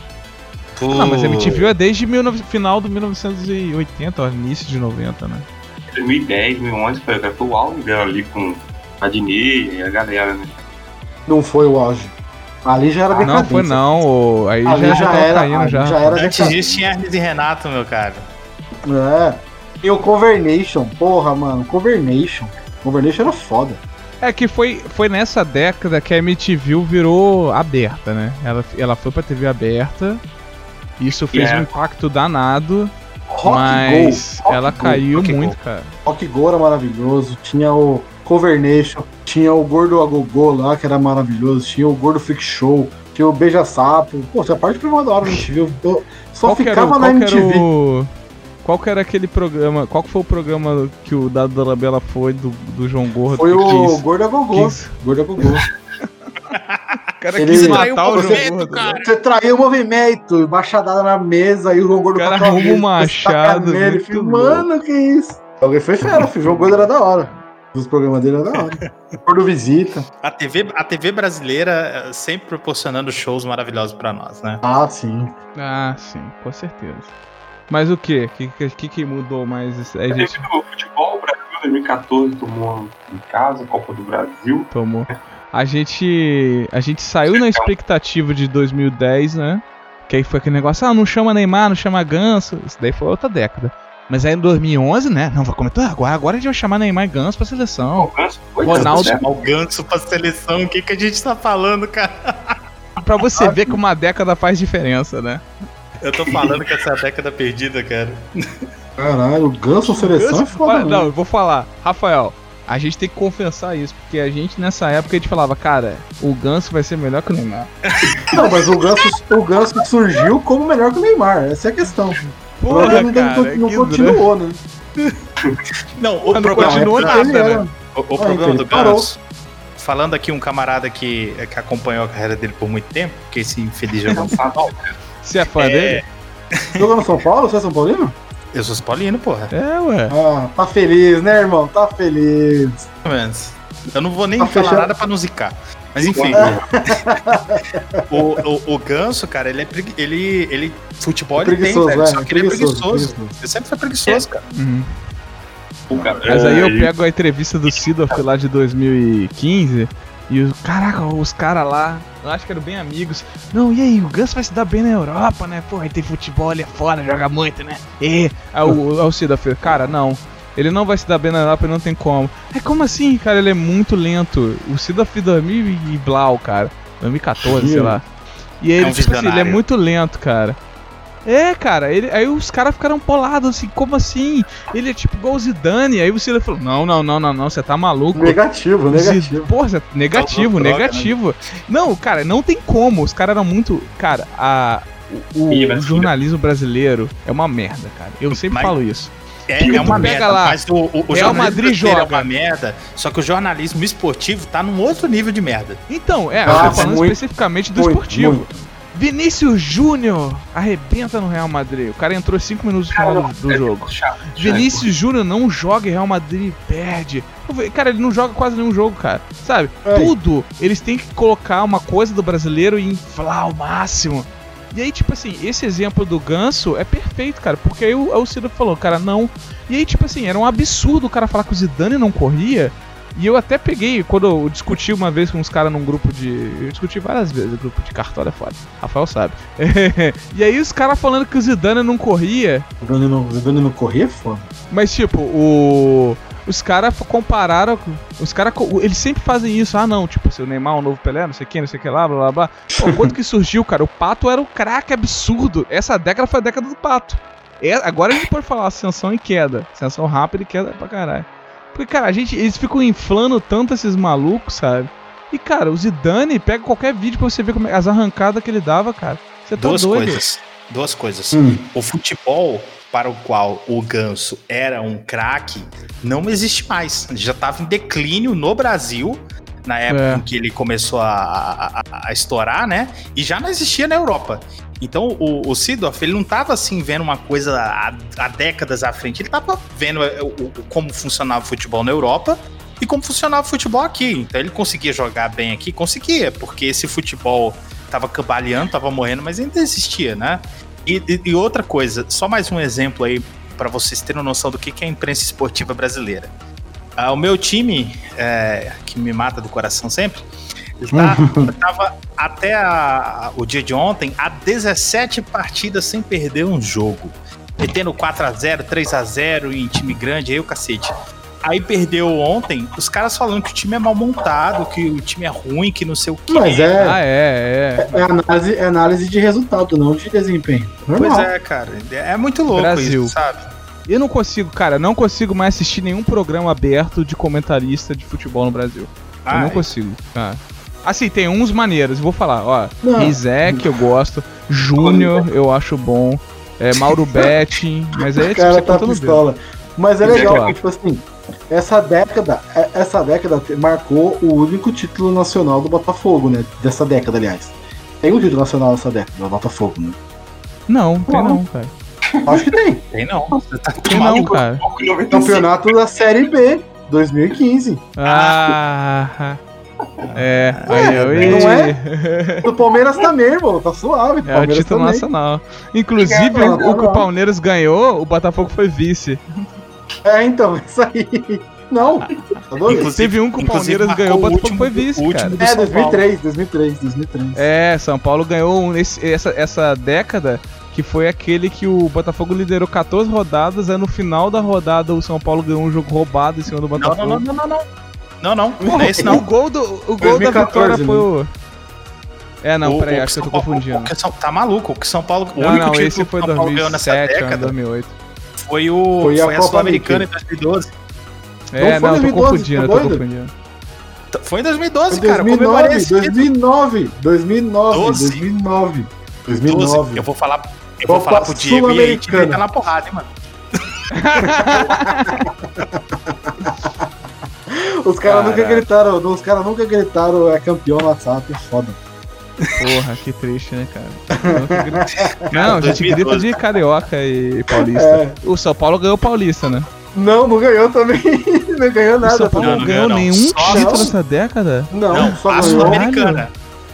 Não, mas a MTV é desde 19 final do 1980, ó, início de 90, né? 2010, 2011, foi, cara, foi o auge dela ali com Adnei, a galera, né? Não foi o auge. Ali já era Ah, decadência. não, foi não. Aí já, já tava era, caindo já. já era Antes disso tinha Hermes e Renato, meu cara. É. E o Covernation, porra, mano, Covernation. Covernation era foda. É que foi, foi nessa década que a MTV virou aberta, né? Ela, ela foi pra TV aberta. Isso fez Yeah. um impacto danado, Rock mas Go, Rock ela Go, caiu Rock muito, Go. cara. Rock Go era maravilhoso. Tinha o Covernation, tinha o Gordo Agogô lá, que era maravilhoso. Tinha o Gordo Freak Show, tinha o Beija Sapo. Pô, essa parte foi uma da hora MTV. Eu, eu só Qual ficava o- na que era MTV. o. Qual que era aquele programa? Qual que foi o programa que o Dado da Labela foi do, do João Gordo? Foi o quis- Gordo Agogô. O cara Ele- quis Traiu matar o o movimento, cara. Você traiu o movimento, machadada na mesa, e o João Gordo O cara arruma um machado, nele, filho. Mano, que isso? Alguém foi fera, filho. O João Gordo era da hora. Os programas dele eram da hora. Gordo Visita. A TV, a TV brasileira eh, sempre proporcionando shows maravilhosos pra nós, né? Ah, sim. Ah, sim, com certeza. Mas o quê? O que, que, que mudou mais? É, Teve gente, o futebol, o Brasil 2014 tomou em casa, Copa do Brasil. tomou. A gente, a gente saiu na expectativa de 2010, né? Que aí foi aquele negócio, ah, não chama Neymar, não chama Ganso. Isso daí foi outra década. Mas aí em 2011, né? Não, vai comentar agora. Agora a gente vai chamar Neymar e Ganso pra seleção. O Ganso foi Ronaldo-? O ganso pra seleção, o que, que a gente tá falando, cara? Pra você ver que uma década faz diferença, né? Eu tô falando que essa é a década perdida, cara. Caralho, o Ganso seleção é Ganso- foda, né? não, eu vou falar. Rafael, a gente tem que confessar isso, porque a gente nessa época a gente falava, cara, o Ganso vai ser melhor que o Neymar. Não, mas o Ganso, o Ganso surgiu como melhor que o Neymar. Essa é a questão. Porra, ele cara, não, não que continuou, né? Não, o não problema, continuou o, nada, Ele era- né? o Ah, problema do ele parou. Ganso, falando aqui um camarada que, que acompanhou a carreira dele por muito tempo, que esse infeliz no São Paulo. Você é fã É, dele? Jogou no São Paulo? Você é São Paulino? Eu sou São Paulino, porra. É, ué. Ah, tá feliz, né, irmão? Tá feliz. Menos. Eu não vou nem Tá falar fechado. nada pra não zicar. Mas enfim. o, o, o Ganso, cara, ele é pregui... ele, ele futebol ele tem, Preguiçoso, velho. é, Só que ele é preguiçoso. Ele sempre foi preguiçoso, cara. Uhum. Mas aí é, eu pego a entrevista do Sidoff lá de 2015 e os. Caraca, os caras lá, eu acho que eram bem amigos. Não, e aí, o Gus vai se dar bem na Europa, né? Pô, aí tem futebol ali fora, joga muito, né? E aí o, o Sidoff, cara, não. Ele não vai se dar bem na Europa, ele não tem como. É como assim, cara? Ele é muito lento. O Sidoff 2000 e Blau, cara. 2014, sei lá. E aí É ele, um tipo assim, ele é muito lento, cara. É, cara, ele, aí os caras ficaram polados, assim, como assim? Ele é tipo igual o Zidane, aí o Sidoff falou, não, não, não, não, não, você tá maluco. Negativo, negativo. Porra, você- negativo, Tá droga, negativo. Não, cara, não tem como. Os caras eram muito. Cara, a, o, o jornalismo brasileiro é uma merda, cara. Eu sempre Mas- falo isso. É, é uma merda, lá, mas o, o, o Real jornalismo Madrid brasileiro joga. é uma merda, só que o jornalismo esportivo tá num outro nível de merda. Então, é, Nossa, eu tô falando muito, especificamente do muito, esportivo. muito. Vinícius Júnior arrebenta no Real Madrid. O cara entrou 5 minutos no final do, do jogo. Vinícius Júnior não joga e Real Madrid perde. Cara, ele não joga quase nenhum jogo, cara. Sabe? É. Tudo eles têm que colocar uma coisa do brasileiro e inflar ao máximo. E aí, tipo assim, esse exemplo do Ganso é perfeito, cara. Porque aí o, o Ciro falou, cara, não. E aí, tipo assim, era um absurdo o cara falar que o Zidane não corria. E eu até peguei, quando eu discuti uma vez com uns caras num grupo de. Eu discuti várias vezes, grupo de cartório é foda. Rafael sabe. e aí os caras falando que o Zidane não corria. O Zidane não, o Zidane não corria é foda. Mas, tipo, o. Os caras compararam. Os caras. Eles sempre fazem isso. Ah, não. Tipo, se o Neymar é um novo Pelé, não sei o que, não sei o que lá, blá blá blá. Pô, quando que surgiu, cara? O Pato era um craque absurdo. Essa década foi a década do Pato. É, agora a gente pode falar ascensão e queda. Ascensão rápida e queda pra caralho. Porque, cara, a gente. Eles ficam inflando tanto esses malucos, sabe? E, cara, o Zidane pega qualquer vídeo pra você ver como é, as arrancadas que ele dava, cara. Você tá Duas doido. coisas. Duas coisas. Hum. O futebol para o qual o Ganso era um craque não existe mais. Já estava em declínio no Brasil, na época É. em que ele começou a, a- a- a estourar, né? E já não existia na Europa. Então o, o Sidoff, ele não estava assim vendo uma coisa há, há décadas à frente. Ele estava vendo é, o- o- como funcionava o futebol na Europa e como funcionava o futebol aqui. Então ele conseguia jogar bem aqui? Conseguia, porque esse futebol tava cambaleando, tava morrendo, mas ainda existia, né? E, e- e outra coisa, só mais um exemplo aí para vocês terem noção do que que é a imprensa esportiva brasileira. Ah, o meu time, é, que me mata do coração sempre, tá, tava até a- o dia de ontem a 17 partidas sem perder um jogo. Metendo 4x0, 3x0 em time grande, aí o cacete. Aí perdeu ontem, os caras falando que o time é mal montado, que o time é ruim, que não sei o que. Mas é, Ah, é, é. é, análise, é análise de resultado, não de desempenho. Normal. Pois é, cara. É muito louco Brasil. isso, sabe? Eu não consigo, cara, não consigo mais assistir nenhum programa aberto de comentarista de futebol no Brasil. Eu não consigo, cara. Assim, tem uns maneiros, vou falar, ó. Rizek eu gosto, Júnior eu acho bom, é, Mauro Betting, mas é cara você tá contando o dedo. Mas é legal, porque, tipo assim, essa década, é- essa década marcou o único título nacional do Botafogo, né? Dessa década, aliás. Tem um título nacional nessa década, do Botafogo, né? Não, tem não, cara. Acho que tem. Tem não. Você tá Tem não, cara. Pouco em 95. Campeonato da Série B, 2015. Ah. É, aí eu não é? Do Palmeiras também, irmão. Tá suave. É o título também. nacional. Inclusive, É, o, o que o. Palmeiras ganhou, o Botafogo foi vice. É, então, isso aí. Não, tá doido? Inclusive- Teve um que o Palmeiras ganhou, o o Botafogo último- foi vice, cara. É, São 2003, 2003, 2003. É, São Paulo ganhou um- esse- essa, essa década que foi aquele que o Botafogo liderou 14 rodadas, aí no final da rodada o São Paulo ganhou um jogo roubado em cima do Não, Botafogo. não, não, não, não, não. Não, não, não é esse O não. gol, do, o gol da 2014, vitória né? foi o. É, não, O- peraí, o acho que eu tô Paulo- confundindo. o que São- tá maluco? O que São Paulo. O Não, único não, título esse que foi o São Paulo ganhou nessa 2007 ou década 2008. foi, o, Foi foi, a a, Copa Sul-Americana em América. 2012. É, Não foi não, tô 2012, confundindo, tá tô confundindo. Foi em 2012, Foi cara. 2009, Comemorei esse título. 2009, 2009, 12. 2009, 12. 2009. Eu vou falar, eu vou falar pro Diego e Sul-Americana. tá na porrada, hein, mano. Os caras nunca gritaram, os caras nunca gritaram é campeão no WhatsApp, é foda. Porra, que triste, né, cara? Não, a gente 2012. grita de carioca e paulista. É. O São Paulo ganhou o paulista, né? Não, não ganhou também. não ganhou O nada. São Paulo Não, não, ganhou nenhum Só- título nessa década? Não, Não, só a ganhou Sul-Americana.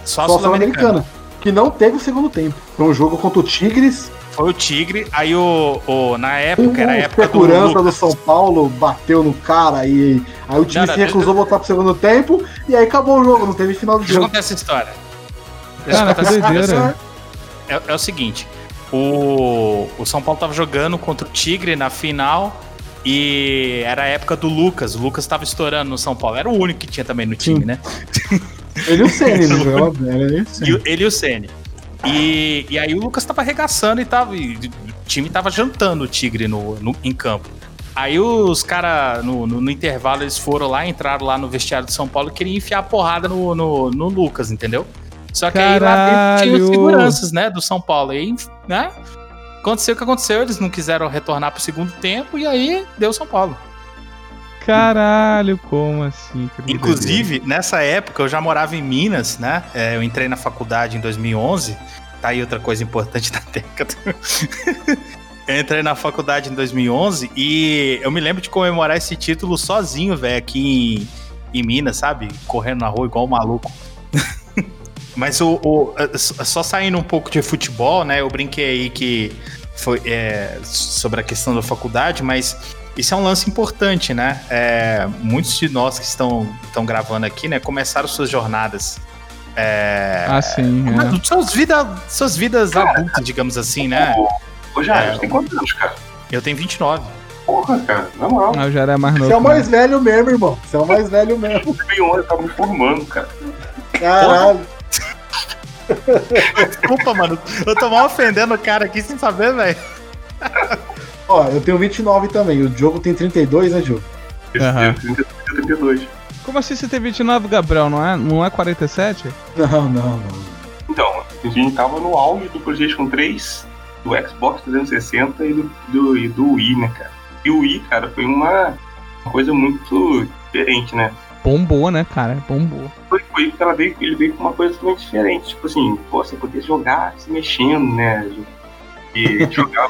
Só a Sul-Americana. Sul-Americana. Que não teve o segundo tempo. Foi um jogo contra o Tigres. Foi o Tigre, aí o, o- na época, era a época do segurança do Lucas. São Paulo bateu no cara e aí o time Não, se não, recusou a voltar pro segundo tempo e aí acabou o jogo, não teve final do Deixa eu jogo. contar essa história. Deixa Cara, que essa história. doideira. É, é o seguinte, o, o São Paulo tava jogando contra o Tigre na final e era a época do Lucas. O Lucas tava estourando no São Paulo. Era o único que tinha também no time, Sim. né? Ele e o Ceni, né? Era ele ele e o Ceni. E, e aí o Lucas tava arregaçando e tava. e o time tava jantando o Tigre no, no- em campo. Aí os caras, no, no- no intervalo, eles foram lá, entraram lá no vestiário de São Paulo e queriam enfiar a porrada no, no, no Lucas, entendeu? Só que aí lá dentro tinha os Caralho! seguranças, né, do São Paulo. E aí, né? Aconteceu o que aconteceu, eles não quiseram retornar pro segundo tempo e aí deu São Paulo. Caralho, como assim? Inclusive, nessa época eu já morava em Minas, né? É, eu entrei na faculdade em 2011. Tá aí outra coisa importante da década. eu entrei na faculdade em 2011 e eu me lembro de comemorar esse título sozinho, velho, aqui em, em Minas, sabe? Correndo na rua igual um maluco. Mas o, o- só saindo um pouco de futebol, né? Eu brinquei aí que foi é, sobre a questão da faculdade, mas isso é um lance importante, né? É, muitos de nós que estão, estão gravando aqui, né, começaram suas jornadas. É, Ah, sim. É. suas, vida, suas vidas adultas, digamos assim, né? Ô, Jair, É. você tem quantos anos, cara? Eu tenho 29. Porra, cara, na moral. Ah, eu já era mais novo. Você é o né? mais velho mesmo, irmão. Você é o mais velho mesmo. 2011 eu tava me formando, cara. Caralho. Desculpa, mano. Eu tô mal ofendendo o cara aqui sem saber, velho. Ó, eu tenho 29 também. O Diogo tem 32, né, Diogo? Aham. dia, 30, 32. Como assim você tem 29, Gabriel? Não é, não é 47? Não, não, não. Então, a gente tava no auge do PlayStation 3, do Xbox 360 e do, do, e do Wii, né, cara? E o Wii, cara, foi uma, uma coisa muito diferente, né? Bombou, né, cara? Bombou. Foi, foi porque ela veio, ele veio com uma coisa totalmente diferente. Tipo assim, pô, você poder jogar se mexendo, né? E jogar.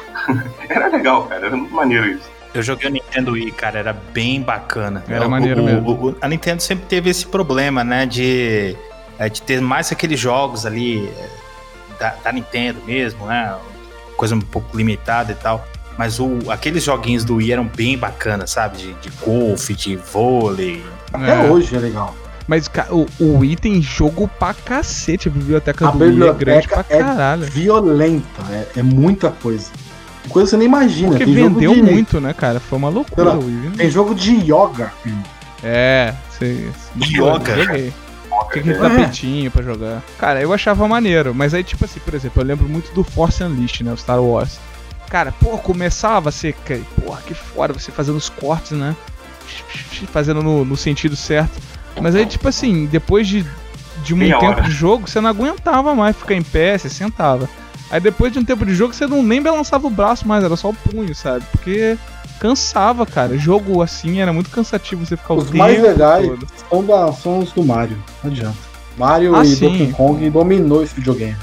Era legal, cara. Era muito maneiro isso. Eu joguei o Nintendo Wii, cara, era bem bacana. Era O- maneiro o- mesmo. o- a Nintendo sempre teve esse problema, né, de, é, de ter mais aqueles jogos ali é, da, da Nintendo mesmo, né, coisa um pouco limitada e tal. Mas o, aqueles joguinhos do Wii eram bem bacanas, sabe? De, de golfe, de vôlei. Até É. hoje é legal. Mas o, o Wii tem jogo pra cacete. A biblioteca A do Wii é grande pra é caralho. violenta, é, é muita coisa. Coisa que você nem imagina. Porque tem vendeu jogo de, muito, né, cara? Foi uma loucura lá? Tem jogo de yoga. filho. É, sei. Yoga. Joguei. Tem aquele É. tapetinho pra jogar. Cara, eu achava maneiro, mas aí, tipo assim, por exemplo, eu lembro muito do Force Unleashed, né? O Star Wars. Cara, pô, começava a ser. que- Porra, que fora, você fazendo os cortes, né? Fazendo no, no sentido certo. Mas aí, tipo assim, depois de, de um Meia tempo hora. de jogo, você não aguentava mais ficar em pé, você sentava. Aí depois de um tempo de jogo, você não nem balançava o braço mais, era só o punho, sabe? Porque cansava, cara. Jogo assim era muito cansativo você ficar o Os tempo mais legais todo. são, da, são os do Mario. Não adianta. Mario Ah, e sim. Donkey Kong dominou esse videogame.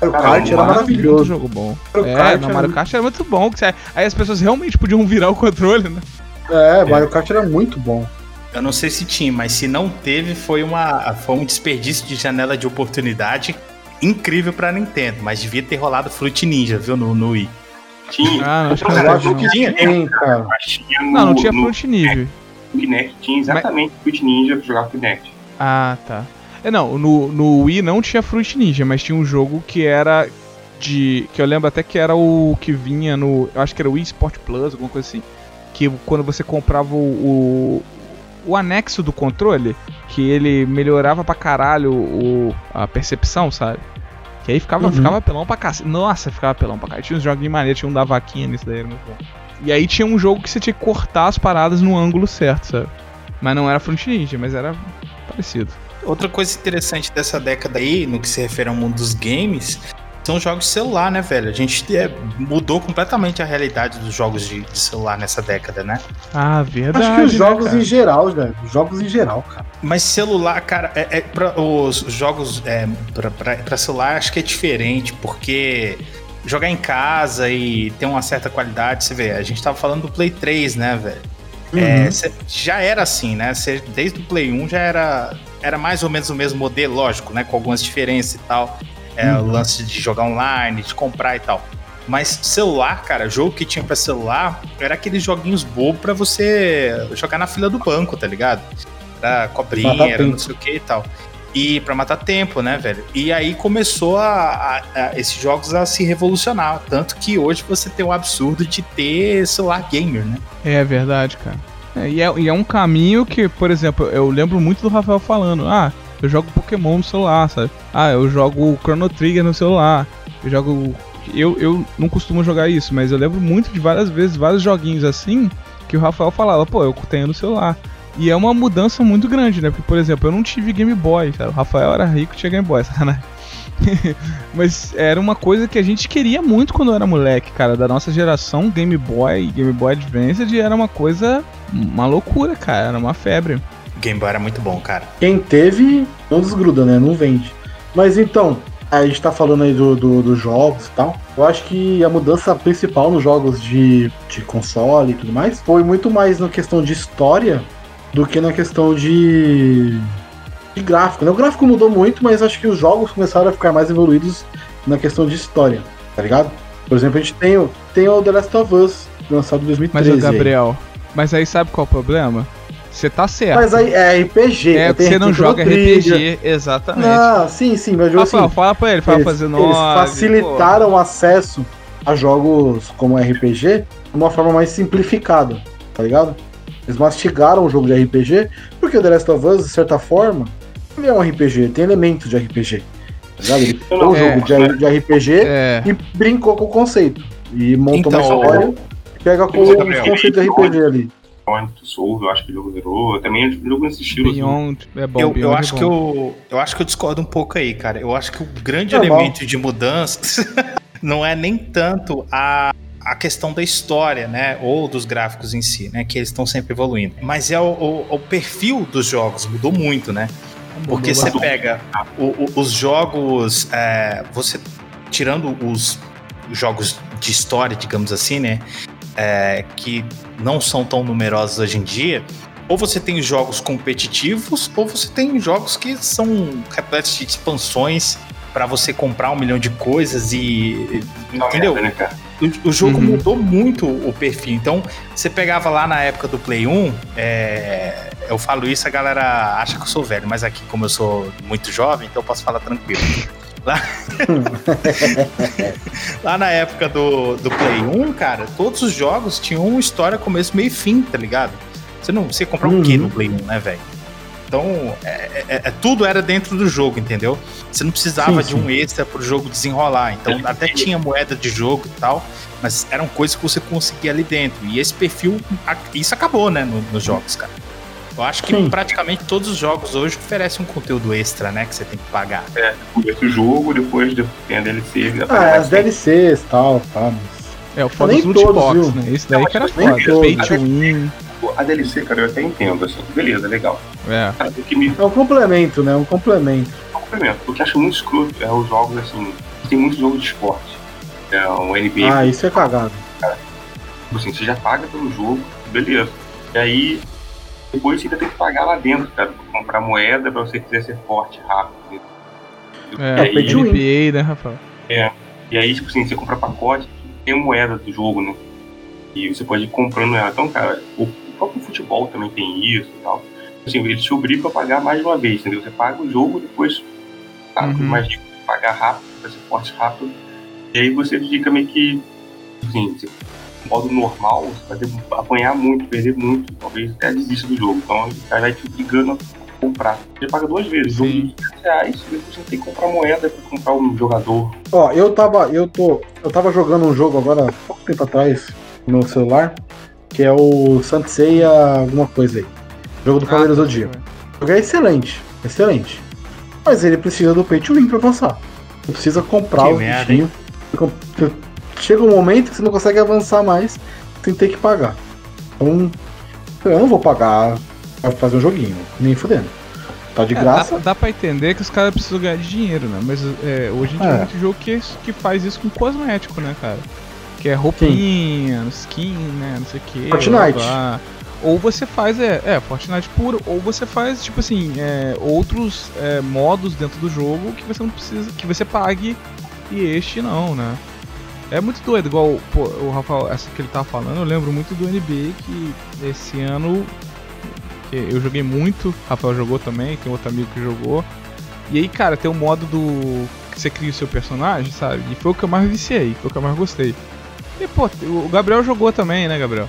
Mario Kart o era maravilhoso. jogo bom. Mario é, Kart era- Mario Kart era muito bom. que você- Aí as pessoas realmente podiam virar o controle, né? É, Mario Kart era muito bom. Eu não sei se tinha, mas se não teve, foi, uma, foi um desperdício de janela de oportunidade incrível pra Nintendo. Mas devia ter rolado Fruit Ninja, viu, no, no Wii. Tinha. Ah, não, Eu acho que tinha, tem, cara. Mas tinha no, Não, não tinha no Fruit Ninja. Kinect, tinha exatamente Fruit Ninja pra jogar Kinect. Ah, tá. É, não, no, no Wii não tinha Fruit Ninja, mas tinha um jogo que era de. Que eu lembro até que era o que vinha no. Eu acho que era o Wii Sport Plus, alguma coisa assim. Que quando você comprava o. o, o anexo do controle, que ele melhorava pra caralho o, a percepção, sabe? Que aí ficava, Uhum. ficava pelão pra cacete. Nossa, ficava pelão pra cacete. Tinha uns jogos de maneira, tinha um da vaquinha nisso daí, era muito bom. E aí tinha um jogo que você tinha que cortar as paradas no ângulo certo, sabe? Mas não era Fruit Ninja, mas era parecido. Outra coisa interessante dessa década aí, no que se refere ao mundo dos games, são os jogos de celular, né, velho? A gente é, mudou completamente a realidade dos jogos de, de celular nessa década, né? Ah, verdade. Acho que os né, jogos cara? em geral, velho. Os jogos em geral, cara. Mas celular, cara, é, é pra, os jogos é, pra, pra, pra celular acho que é diferente, porque jogar em casa e ter uma certa qualidade, você vê, a gente tava falando do Play 3, né, velho? É, Uhum. cê- já era assim, né? Cê- desde o Play 1 já era, era mais ou menos o mesmo modelo, lógico, né? Com algumas diferenças e tal. É, O Uhum. lance de jogar online, de comprar e tal. Mas celular, cara, jogo que tinha pra celular era aqueles joguinhos bobos pra você jogar na fila do banco, tá ligado? Era cobrinha, Matar era não sei o que e tal. E pra matar tempo, né, velho? E aí começou a, a- a- esses jogos a se revolucionar. Tanto que hoje você tem o absurdo de ter celular gamer, né? É verdade, cara. É, e, é, e é um caminho que, por exemplo, eu lembro muito do Rafael falando: ah, eu jogo Pokémon no celular, sabe? Ah, eu jogo Chrono Trigger no celular. Eu jogo. Eu, eu não costumo jogar isso, mas eu lembro muito de várias vezes, vários joguinhos assim, que o Rafael falava: pô, eu tenho no celular. E é uma mudança muito grande, né? Porque, por exemplo, eu não tive Game Boy, cara. O Rafael era rico tinha Game Boy, sacanagem. Mas era uma coisa que a gente queria muito quando era moleque, cara. Da nossa geração, Game Boy, Game Boy Advance era uma coisa, uma loucura, cara. Era uma febre. Game Boy era muito bom, cara. Quem teve, não desgruda, né? Não vende. Mas então, a gente tá falando aí do, do- dos jogos e tal. Eu acho que a mudança principal nos jogos de, de console e tudo mais foi muito mais na questão de história do que na questão de, de gráfico. Né? O gráfico mudou muito, mas acho que os jogos começaram a ficar mais evoluídos na questão de história, tá ligado? Por exemplo, a gente tem o, tem o The Last of Us, lançado em Mas 2013. o aí. Gabriel, mas aí sabe qual é o problema? Você tá certo. Mas aí é RPG. é, você não joga. RPG, exatamente. Não, sim, sim, mas eu digo Rafael, assim, fala pra ele, fala eles, fazer eles facilitaram o acesso a jogos como RPG de uma forma mais simplificada, tá ligado? Eles mastigaram o jogo de RPG, porque o The Last of Us, de certa forma, ele é um RPG, tem elementos de RPG. Tá ligado? Ele pegou o É. jogo de, de RPG É, e brincou com o conceito. E montou Então, uma história e pega com os conceitos de RPG ali. Beyond Two Souls, eu acho que o jogo virou. Também um jogo nesse estilo. assim. Beyond é bom. eu, Beyond eu é acho bom. que eu, eu acho que eu discordo um pouco aí, cara. Eu acho que o grande Normal. elemento de mudança não é nem tanto a, a questão da história, né? Ou dos gráficos em si, né? Que eles estão sempre evoluindo. Mas é o, o- o perfil dos jogos, mudou muito, né? Porque você pega o- o- os jogos, é, você tirando os jogos de história, digamos assim, né? É, que não são tão numerosos hoje em dia. Ou você tem jogos competitivos, ou você tem jogos que são repletos de expansões para você comprar um milhão de coisas e. Não, Entendeu? né, cara? O, o jogo Uhum. mudou muito o perfil. Então, você pegava lá na época do Play 1, é, eu falo isso, a galera acha que eu sou velho, mas aqui, como eu sou muito jovem, então eu posso falar tranquilo. Lá, lá na época do, do Play 1, cara, todos os jogos tinham uma história, começo, meio e fim, tá ligado? Você não você comprar um Uhum. quê no Play 1, né, velho? Então, é, é- é- tudo era dentro do jogo, entendeu? Você não precisava Sim, de um sim. extra pro jogo desenrolar. Então, até tinha moeda de jogo e tal, mas eram coisas que você conseguia ali dentro. E esse perfil, isso acabou, né, no- nos jogos, cara. Eu acho que Sim. praticamente todos os jogos hoje oferecem um conteúdo extra, né, que você tem que pagar. É, começa o jogo, depois tem a DLC. já tá Ah, as DLCs e tal, tá, mas... É, o foda dos loot todos, box, né? Isso daí que era foda. todos. Pay to win. A DLC, cara, eu até entendo, assim. Beleza, legal. É. Cara, o que me É um complemento, né? Um complemento. complemento, porque eu acho muito escroto é os jogos, assim, que tem muitos jogos de esporte. É, um NBA, Ah, isso é cagado. tipo assim, você já paga pelo jogo, beleza. E aí, depois você ainda tem que pagar lá dentro, cara, pra comprar moeda pra você quiser ser forte rápido. É, É, pay to win. NBA, né, Rafael? E aí, tipo assim, você compra pacote, tem moeda do jogo, né? E você pode ir comprando ela. Então, cara, o próprio futebol também tem isso e tal. Assim, eles te obrigam a pagar mais de uma vez, entendeu? Você paga o jogo, depois tá, Uhum. mais rico, pagar rápido, pra ser forte rápido. E aí você fica meio que, assim, você, modo normal, você vai ter, apanhar muito, perder muito, talvez até desista do jogo. Então, o cara vai te obrigando a comprar. Você paga duas vezes, jogo Sim. de 200 reais, e depois você tem que comprar moeda pra comprar um jogador. Ó, eu tava, eu tô, eu tava jogando um jogo agora, há pouco tempo atrás, no meu celular, que é o Sanseia alguma coisa aí. Jogo do Cavaleiro Ah, Zodíaco. O jogo é excelente, excelente. Mas ele precisa do pay to win pra avançar. Você precisa comprar Que o merda, bichinho. Chega um momento que você não consegue avançar mais sem ter que pagar. Então, eu não vou pagar pra fazer um joguinho, nem fudendo. Tá de É, graça. dá, dá pra entender que os caras precisam ganhar de dinheiro, né? Mas é, hoje em dia É. tem muito jogo que, que faz isso com cosmético, né, cara? Que é roupinha, skin, né? Não sei o que. Fortnite. Ou você faz, é, é, Fortnite puro, ou você faz, tipo assim, é, outros é, modos dentro do jogo que você não precisa, que você pague e este não, né? É muito doido, igual pô, o Rafael, essa que ele tava falando, eu lembro muito do NBA que esse ano que eu joguei muito, Rafael jogou também, tem outro amigo que jogou. E aí, cara, tem o modo do. que você cria o seu personagem, sabe? E foi o que eu mais viciei, foi o que eu mais gostei. E, pô, o Gabriel jogou também, né, Gabriel?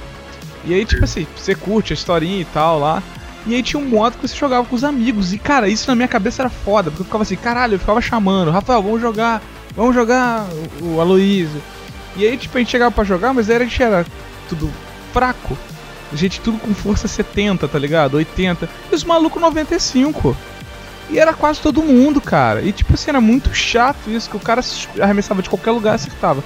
E aí, tipo assim, você curte a historinha e tal lá. E aí tinha um modo que você jogava com os amigos. E, cara, isso na minha cabeça era foda, porque eu ficava assim, caralho, eu ficava chamando, Rafael, vamos jogar, vamos jogar o, Aloysio. E aí, tipo, a gente chegava pra jogar, mas aí a gente era tudo fraco. Gente, tudo com força 70, tá ligado? 80. E os malucos 95. E era quase todo mundo, cara. E tipo assim, era muito chato isso, que o cara arremessava de qualquer lugar e acertava.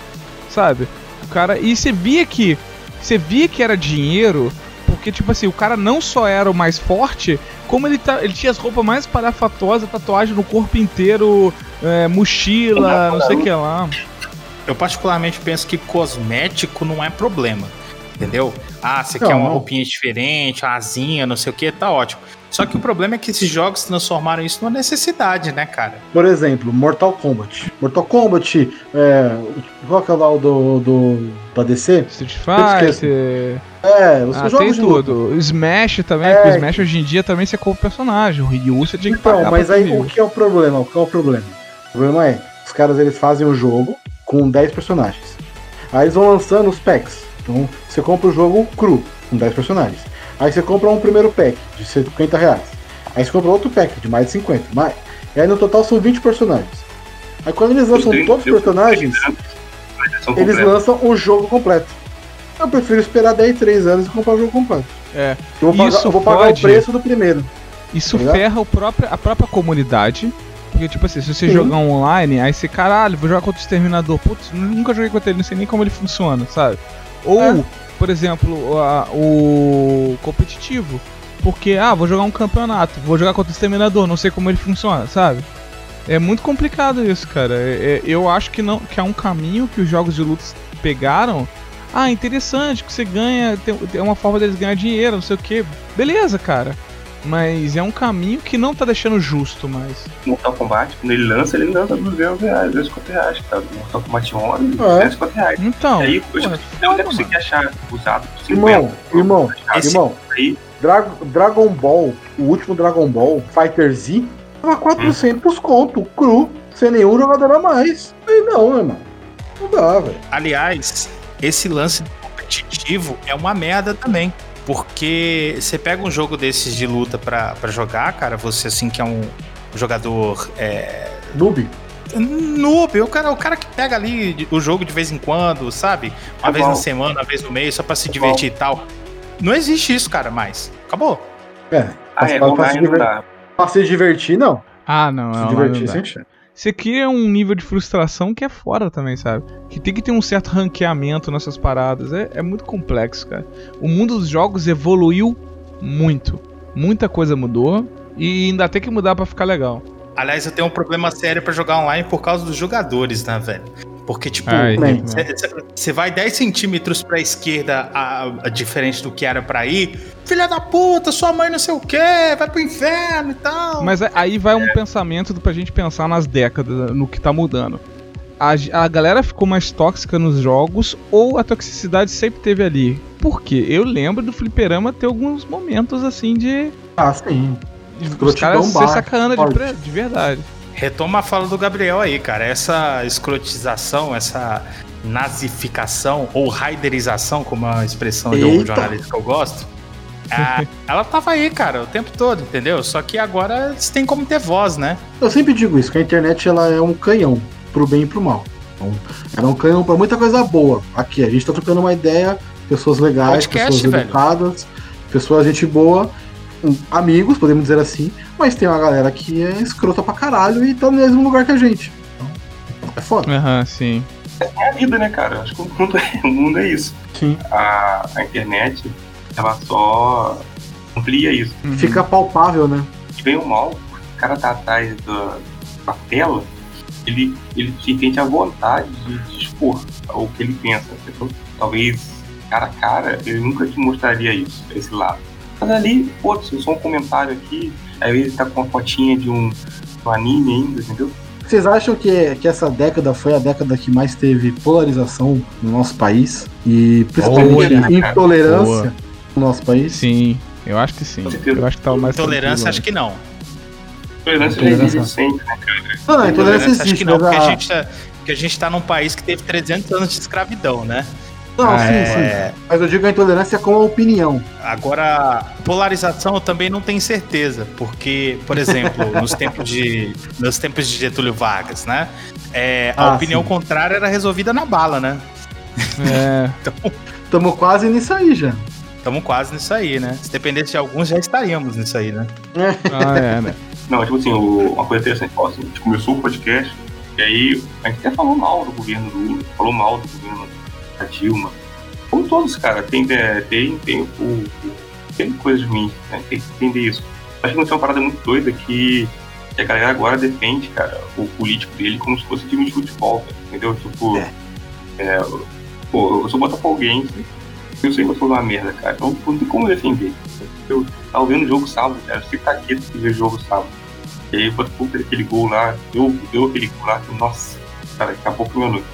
Sabe? O cara. E você via que. Você via que era dinheiro. Porque, tipo assim, o cara não só era o mais forte, como ele, tá, ele tinha as roupas mais parafatosas, tatuagem no corpo inteiro, é, mochila, não sei o que lá. Eu particularmente penso que cosmético não é problema. Entendeu? Ah, você Não, quer uma não. roupinha diferente, uma asinha, não sei o que, tá ótimo. Só que o problema é que esses jogos transformaram isso numa necessidade, né, cara? Por exemplo, Mortal Kombat. Mortal Kombat, é, qual que é lá o do, do da DC? Street. Fighter. É, os Ah, jogos tem de luta. tudo. Smash também, É, porque o Smash hoje em dia também você compra o personagem. O Ryu você tinha que Então, pagar mas pra aí o que é o problema? O que é o problema? O problema é, os caras eles fazem o jogo com 10 personagens. Aí eles vão lançando os packs. Então, você compra o jogo cru, com 10 personagens. Aí você compra um primeiro pack de 50 reais. Aí você compra outro pack de mais de 50. Mais. E aí no total são 20 personagens. Aí quando eles lançam Os todos os 30, personagens, São eles lançam o jogo completo. Eu prefiro esperar 10, 3 anos e comprar o jogo completo. É. Eu vou pagar, Isso eu vou pagar pode- o preço do primeiro. Isso Tá ferra o próprio, a própria comunidade. Porque, tipo assim, se você Sim. jogar online, aí você, caralho, vou jogar contra o Exterminador. Putz, nunca joguei contra ele, não sei nem como ele funciona, sabe? Ou, É. por exemplo, a- o competitivo. Porque, ah, vou jogar um campeonato, vou jogar contra o Exterminador, não sei como ele funciona, sabe? É muito complicado isso, cara. É- é- eu acho que, não, que é um caminho que os jogos de luta pegaram. Ah, interessante, que você ganha, tem, tem uma forma deles ganhar dinheiro, não sei o que. Beleza, cara. Mas é um caminho que não tá deixando justo mais. Mortal Kombat, quando ele lança, ele lança 200 reais, 250 reais, cara. Mortal Kombat 11, É. 250 reais. Então, E aí, eu, é eu até consegui achar usado por 50. Irmão, irmão, Esse irmão, aí, Dra- Dragon Ball, o último Dragon Ball, Fighter Z, tava 400 conto, cru, sem nenhum jogador a mais. Aí não, irmão. Não dá, velho. Aliás, esse lance competitivo é uma merda também. Porque você pega um jogo desses de luta pra, pra jogar, cara, você assim que é um jogador é, Noob. noob, o cara, o cara que pega ali o jogo de vez em quando, sabe? Uma É vez bom. na semana, uma vez no mês, só pra se É divertir e tal. Não existe isso, cara, mais. Acabou. É. ah, é, pra, pra, se divertir, não. Ah, não, Se não, divertir, não dá. Você cria um nível de frustração que é fora também, sabe? Que tem que ter um certo ranqueamento nessas paradas. É, é muito complexo, cara. O mundo dos jogos evoluiu muito. Muita coisa mudou. E ainda tem que mudar pra ficar legal. Aliás, eu tenho um problema sério pra jogar online por causa dos jogadores, né, velho? Porque, tipo. Você vai 10 centímetros pra esquerda, a, a- diferente do que era pra ir. Filha da puta, sua mãe não sei o quê, vai pro inferno e tal. Mas é- aí vai um pensamento pra gente pensar nas décadas, no que tá mudando. A, a galera ficou mais tóxica nos jogos ou a toxicidade sempre teve ali? Por quê? Eu lembro do fliperama ter alguns momentos assim de. Ah, sim. de os caras sacana de, de verdade. Retoma a fala do Gabriel aí, cara. Essa escrotização, essa nazificação ou raiderização, como é uma expressão de um Eita. jornalista que eu gosto. ah, ela tava aí, cara, o tempo todo, entendeu? Só que agora você tem como ter voz, né? Eu sempre digo isso, que a internet ela é um canhão, pro bem e pro mal. Então, ela é um canhão pra muita coisa boa. Aqui, a gente tá trocando uma ideia, pessoas legais, Podcast, pessoas velho. educadas, pessoas gente boa, amigos, podemos dizer assim, mas tem uma galera que é escrota pra caralho e tá no mesmo lugar que a gente. Então, é foda. Aham, sim. É a vida, né, cara? Acho que o mundo é, o mundo é isso. Sim. A, a internet, ela só amplia isso. Uhum. Fica palpável, né? E bem ou mal, o cara tá atrás da, da tela, ele, ele se sente a vontade de, de expor o que ele pensa. entendeu? Talvez cara a cara, ele nunca te mostraria isso, esse lado. Mas ali, pô, se só um comentário aqui, aí ele tá com uma fotinha de um, um anime ainda, entendeu? Vocês acham que, que essa década foi a década que mais teve polarização no nosso país? E principalmente Boa, cara. intolerância Boa. no nosso país? Sim, eu acho que sim. Eu acho que tava mais Intolerância, acho que não. Tolerância já Intolerância. existe sempre, né? Não, a intolerância acho existe, que não, porque a- a gente, tá, porque a gente tá num país que teve 300 anos de escravidão, né? Não, Ah, sim, é. sim. Mas eu digo a intolerância com a opinião. Agora, polarização eu também não tenho certeza, porque, por exemplo, nos tempos de nos tempos de Getúlio Vargas, né? é, a Ah, opinião sim. contrária era resolvida na bala, né? É, Tamo quase nisso aí já. Estamos quase nisso aí, né? Se dependesse de alguns, já estaríamos nisso aí, né? ah, é, né? Não, tipo assim, o- uma coisa interessante, assim, a gente começou o podcast, e aí a gente até falou mal do governo do Lula, falou mal do governo da Dilma. Como todos, cara, tem, é, tem, tem, o, tem coisas ruins, né? Tem que entender isso. Acho que não tem uma parada muito doida que, que a galera agora defende, cara, o político dele como se fosse time de futebol, cara, entendeu? Tipo, É. é, pô, eu sou botafoguense, eu sei que eu sou uma merda, cara, então não tem como defender. Eu tava vendo o jogo sábado, cara, que tá aqui pra ver o jogo sábado. E aí o Botafogo fez aquele gol lá, deu, deu aquele gol lá, que, nossa, cara, acabou com o meu noite.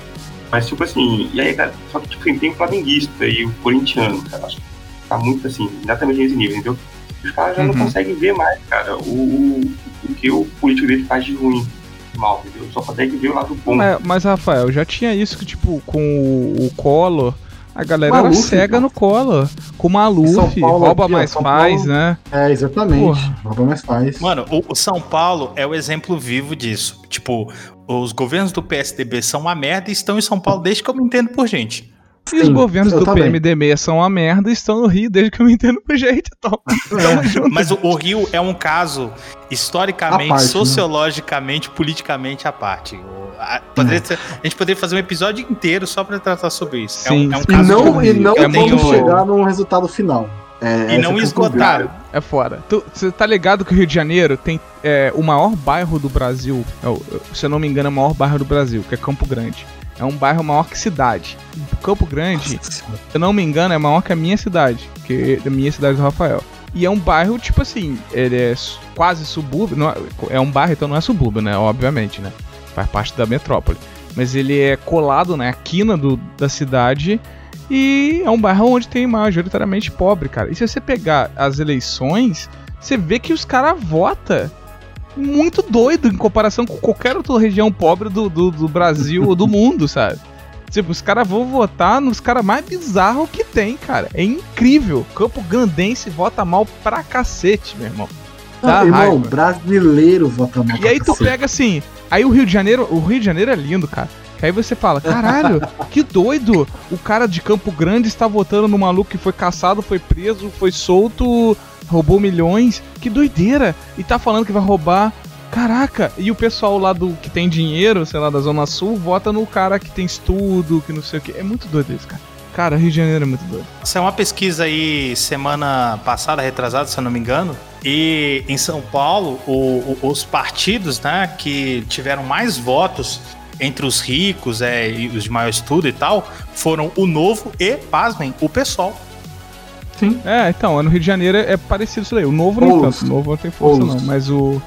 Mas tipo assim, e aí, cara, só que tipo, tem o flamenguista e o corintiano, cara, acho que tá muito assim, exatamente nesse nível, entendeu? Os caras já Uhum. não conseguem ver mais, cara, o, o, que o político dele faz de ruim, de mal, entendeu? Só consegue ver o lado bom. Mas, mas, Rafael, já tinha isso que, tipo, com o, o Collor, a galera era Maluf, cega cara. no Collor. Com Maluf, Paulo rouba aqui, mais faz, Paulo- né? É, exatamente. Porra. Rouba mais faz. Mano, o, o São Paulo é o exemplo vivo disso. Tipo, os governos do PSDB são uma merda e estão em São Paulo desde que eu me entendo por gente. E os governos eu do também. PMDB são uma merda e estão no Rio desde que eu me entendo por gente. Então, junto. Mas o, o Rio é um caso historicamente, parte, né? sociologicamente, politicamente à parte. O- a, poderia ser- a gente poderia fazer um episódio inteiro só pra tratar sobre isso. Sim, é um, é um sim. E caso não, e não vamos tenho- chegar num resultado final. É, E essa não que é. É fora. Você tá ligado que o Rio de Janeiro tem é, o maior bairro do Brasil, é o- se eu não me engano, é o maior bairro do Brasil, que é Campo Grande. É um bairro maior que cidade. Campo Grande, se eu não me engano, é maior que a minha cidade, que é a minha cidade do Rafael. E é um bairro, tipo assim, ele é quase subúrbio. é- é um bairro, então não é subúrbio, né? Obviamente, né? Faz parte da metrópole. Mas ele é colado, né? A quina do, da cidade. E é um bairro onde tem majoritariamente pobre, cara. E se você pegar as eleições, você vê que os caras votam muito doido em comparação com qualquer outra região pobre do, do, do Brasil ou do mundo, sabe? Tipo, os caras vão votar nos caras mais bizarros que tem, cara. É incrível. Campo Grandense vota mal pra cacete, meu irmão. Dá Ah, irmão, brasileiro vota mal. E aí tu cacete. pega assim, aí o Rio de Janeiro, o Rio de Janeiro é lindo, cara. Que aí você fala, caralho, que doido! O cara de Campo Grande está votando no maluco que foi caçado, foi preso, foi solto, roubou milhões. Que doideira! E tá falando que vai roubar. Caraca! E o pessoal lá do que tem dinheiro, sei lá, da Zona Sul, vota no cara que tem estudo, que não sei o que. É muito doido isso, cara. Cara, Rio de Janeiro é muito doido. Isso é uma pesquisa aí semana passada, retrasada, se eu não me engano. E em São Paulo, o- o- os partidos né, que tiveram mais votos entre os ricos é, e os de maior estudo e tal foram o Novo e, pasmem, o PSOL. Sim. É, então, no Rio de Janeiro é parecido isso daí. O novo nem Oulos. tanto, o novo não tem força não, mas o,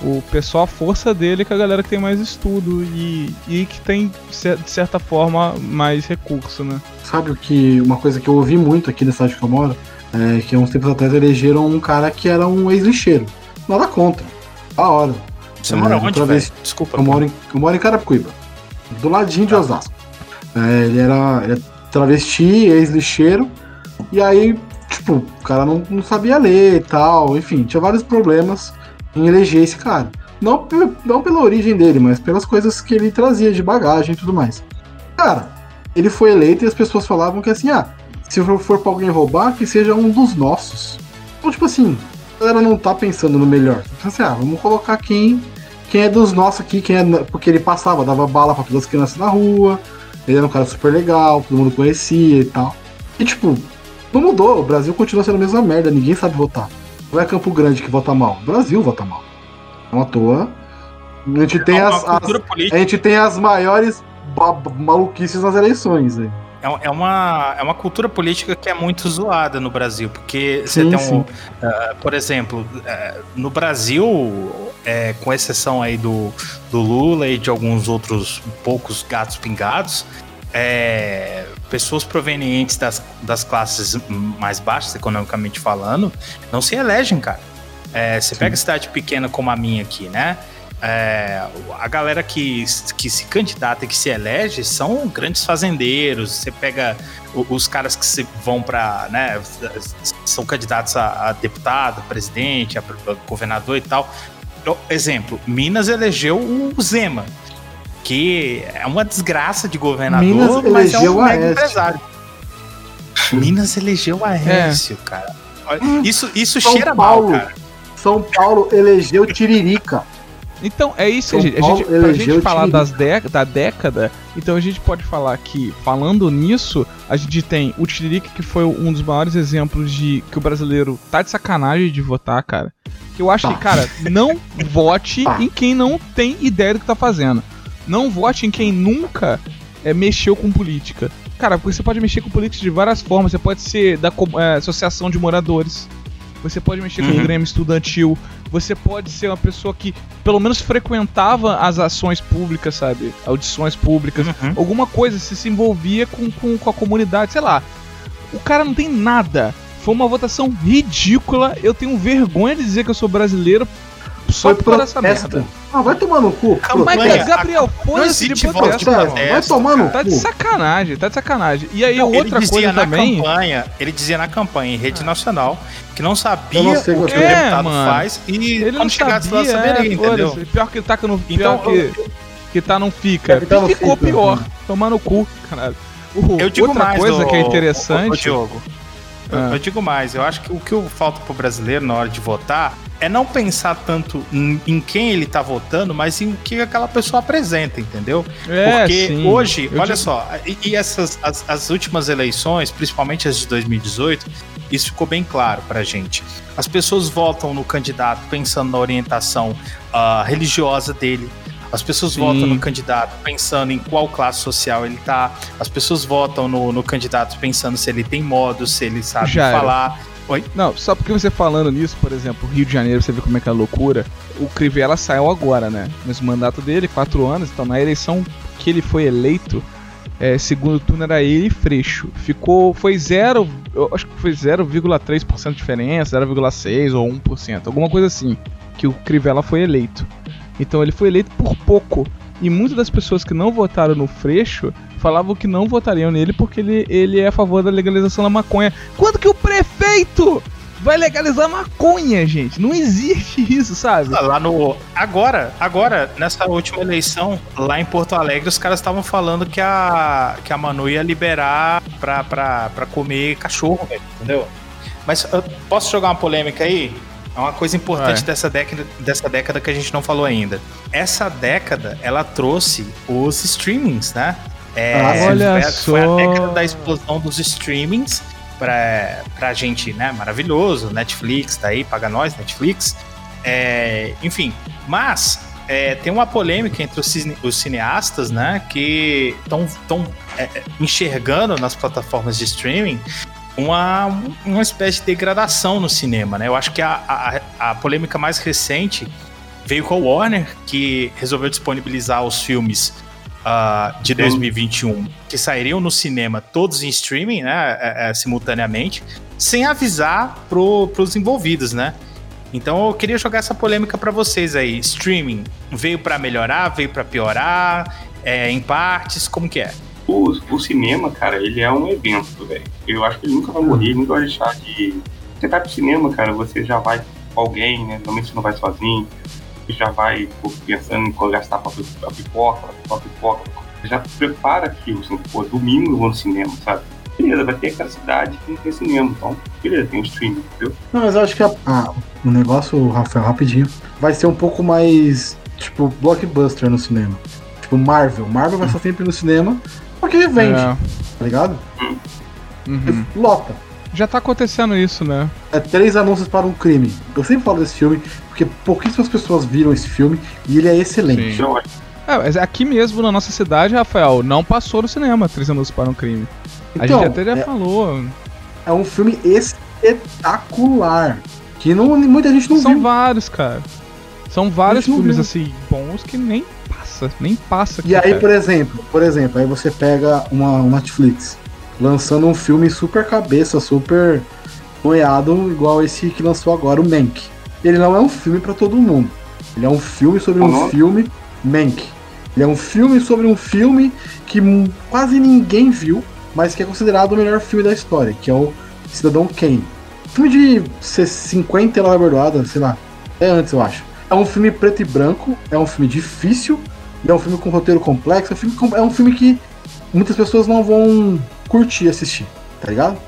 o pessoal, a força dele é com a galera que tem mais estudo e, e que tem, de certa forma, mais recurso, né? Sabe o que. Uma coisa que eu ouvi muito aqui na cidade que eu moro é que há uns tempos atrás elegeram um cara que era um ex-lixeiro. Nada contra. Da hora. Você É, mora onde, vez- Desculpa. Eu moro em, eu moro em Carapicuíba. Do ladinho de Osasco. É, ele era ele é travesti, ex-lixeiro. E aí, tipo, o cara não, não sabia ler e tal. Enfim, tinha vários problemas em eleger esse cara. Não, não pela origem dele, mas pelas coisas que ele trazia de bagagem e tudo mais. Cara, ele foi eleito e as pessoas falavam que assim, ah, se for, pra alguém roubar, que seja um dos nossos. Então, tipo assim, a galera não tá pensando no melhor. Então, assim, ah, vamos colocar quem quem é dos nossos aqui, quem é. Porque ele passava, dava bala pra todas as crianças na rua. Ele era um cara super legal, todo mundo conhecia e tal. E tipo, não mudou, o Brasil continua sendo a mesma merda, ninguém sabe votar. Não é Campo Grande que vota mal, o Brasil vota mal. Não à toa. A gente tem É as, as- a gente tem as maiores maluquices nas eleições. Né? É, é uma, é uma cultura política que é muito zoada no Brasil, porque você Sim, tem um. ah, por exemplo, eh, no Brasil, eh, com exceção aí do, do Lula e de alguns outros poucos gatos pingados, eh, pessoas provenientes das, das classes mais baixas, economicamente falando, não se elegem, cara. Eh, você pega cidade pequena como a minha aqui, né? É, a galera que, que se candidata e que se elege são grandes fazendeiros. Você pega os caras que se vão para, né, são candidatos a, a deputado, presidente, a, a governador e tal. Então, exemplo, Minas elegeu o Zema, que é uma desgraça de governador, Minas mas é um o mega empresário. Minas elegeu a Aécio, cara. Olha, Isso, isso São cheira Paulo. mal, cara. São Paulo elegeu Tiririca. Então, é isso, São gente. A gente pra gente falar das dé- da década, então a gente pode falar que, falando nisso, a gente tem o Tiririca, que foi um dos maiores exemplos de que o brasileiro tá de sacanagem de votar, cara. Que eu acho Tá. que, cara, não vote Tá. em quem não tem ideia do que tá fazendo. Não vote em quem nunca é, mexeu com política. Cara, porque você pode mexer com política de várias formas. Você pode ser da é, associação de moradores. Você pode mexer com o Uhum. Grêmio Estudantil. Você pode ser uma pessoa que pelo menos frequentava as ações públicas, sabe? Audições públicas. Uhum. Alguma coisa, se se envolvia com, com, com a comunidade, sei lá. O cara não tem nada. Foi uma votação ridícula. Eu tenho vergonha de dizer que eu sou brasileiro Foi por causa dessa protesto. merda. Ah, vai tomar no cu. Campanha. Mas. Gabriel, Não foda-se de protesto. Vai tomar no cara. Tá de cu. sacanagem, tá de sacanagem. E aí, Não, outra ele dizia coisa na também. campanha, ele dizia na campanha em rede nacional que não sabia Eu não sei o que o. É, deputado mano. faz e Ele não quando chegasse lá saberia, é, entendeu? Pior que tá que no, Então, pior que, que tá não fica. É que tá não Ficou fica, pior. né? Tomar no cu, caralho. O- Eu digo outra mais, coisa que é ô- ô interessante. Diogo, eu- Ah. eu digo mais, eu acho que o que falta pro brasileiro na hora de votar é não pensar tanto em, em quem ele tá votando, mas em o que aquela pessoa apresenta, entendeu? é, Porque sim. hoje, Eu olha digo- só, e, e essas as, as últimas eleições, principalmente as de 2018, isso ficou bem claro pra gente. As pessoas votam no candidato pensando na orientação ah, religiosa dele. As pessoas Sim. votam no candidato pensando em qual classe social ele tá. As pessoas votam no, no candidato pensando se ele tem modo, se ele sabe Já era. Oi? Não, só porque você falando nisso, por exemplo, Rio de Janeiro, você vê como é que é a loucura. O Crivella saiu agora, né? Nesse mandato dele, quatro anos, então na eleição que ele foi eleito, é, segundo turno era ele e Freixo. Ficou. Foi zero. Eu acho que foi 0,3% de diferença, 0,6% ou 1%, alguma coisa assim. Que o Crivella foi eleito. Então ele foi eleito por pouco. E muitas das pessoas que não votaram no Freixo falavam que não votariam nele porque ele, ele é a favor da legalização da maconha. Quando que o prefeito vai legalizar maconha, gente? Não existe isso, sabe? Lá no. Agora, agora, nessa última eleição, lá em Porto Alegre, os caras estavam falando que a, que a Manu ia liberar pra, pra, pra comer cachorro, velho, entendeu? Mas eu posso jogar uma polêmica aí? É uma coisa importante dessa década, dessa década que a gente não falou ainda. Essa década, ela trouxe os streamings, né? É, Ah, olha foi, a- foi a só. década da explosão dos streamings pra, pra gente, né? Maravilhoso. Netflix tá aí, paga nós, Netflix. É, enfim, mas é, tem uma polêmica entre os, cine- os cineastas, né? Que estão enxergando nas plataformas de streaming uma, uma espécie de degradação no cinema, né? Eu acho que a, a, a polêmica mais recente veio com a Warner, que resolveu disponibilizar os filmes ah, de 2021 que sairiam no cinema todos em streaming, né? é, é, simultaneamente, sem avisar pro, pros envolvidos, né? Então eu queria jogar essa polêmica pra vocês aí. Streaming veio pra melhorar, veio pra piorar, é, em partes, como que é? O, o cinema, cara, ele é um evento, velho. Eu acho que ele nunca vai morrer, nunca vai deixar de. Você vai pro cinema, cara, você já vai com alguém, né? Normalmente você não vai sozinho. Você já vai pô, pensando em gastar pra, pra pipoca, pra pipoca. Você já prepara aquilo, assim, pô, domingo eu vou no cinema, sabe? Beleza, vai ter aquela cidade que não tem cinema, então, beleza, tem o streaming, entendeu? Não, mas eu acho que a- a- o negócio, Rafael, rapidinho, vai ser um pouco mais, tipo, blockbuster no cinema. Tipo, Marvel. Marvel vai estar sempre no cinema porque vende, É, tá ligado? uhum. Lota. Já tá acontecendo isso, né? É três anúncios para um crime. Eu sempre falo desse filme porque pouquíssimas pessoas viram esse filme e ele é excelente. Sim. É, mas aqui mesmo na nossa cidade, Rafael, não passou no cinema Três Anos para um Crime. A Então, gente até já é- falou. É um filme espetacular. Que não, muita gente não São viu. vários, cara. São vários filmes viu. assim bons que nem passa, nem passa. aqui, E aí, cara. por exemplo, por exemplo, aí você pega uma, uma Netflix lançando um filme super cabeça, super noiado, igual esse que lançou agora, o Mank. Ele não é um filme pra todo mundo. Ele é um filme sobre um Uhum. filme, Mank. Ele é um filme sobre um filme que hum, quase ninguém viu, mas que é considerado o melhor filme da história, que é o Cidadão Kane. Filme de ser 50 ela bordoada, sei lá, é antes eu acho. É um filme preto e branco, é um filme difícil, e é um filme com roteiro complexo, é um filme, é um filme que muitas pessoas não vão curtir assistir, tá ligado?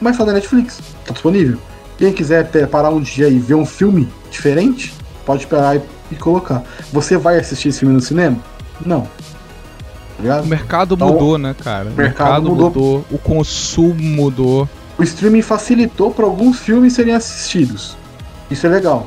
Mas tá na Netflix, tá disponível. Quem quiser parar um dia e ver um filme diferente, pode esperar e, e colocar. Você vai assistir esse filme no cinema? Não. Tá? O mercado Então, mudou, né, cara? O mercado mercado, mudou. mudou. o consumo mudou. O streaming facilitou para alguns filmes serem assistidos. Isso é legal.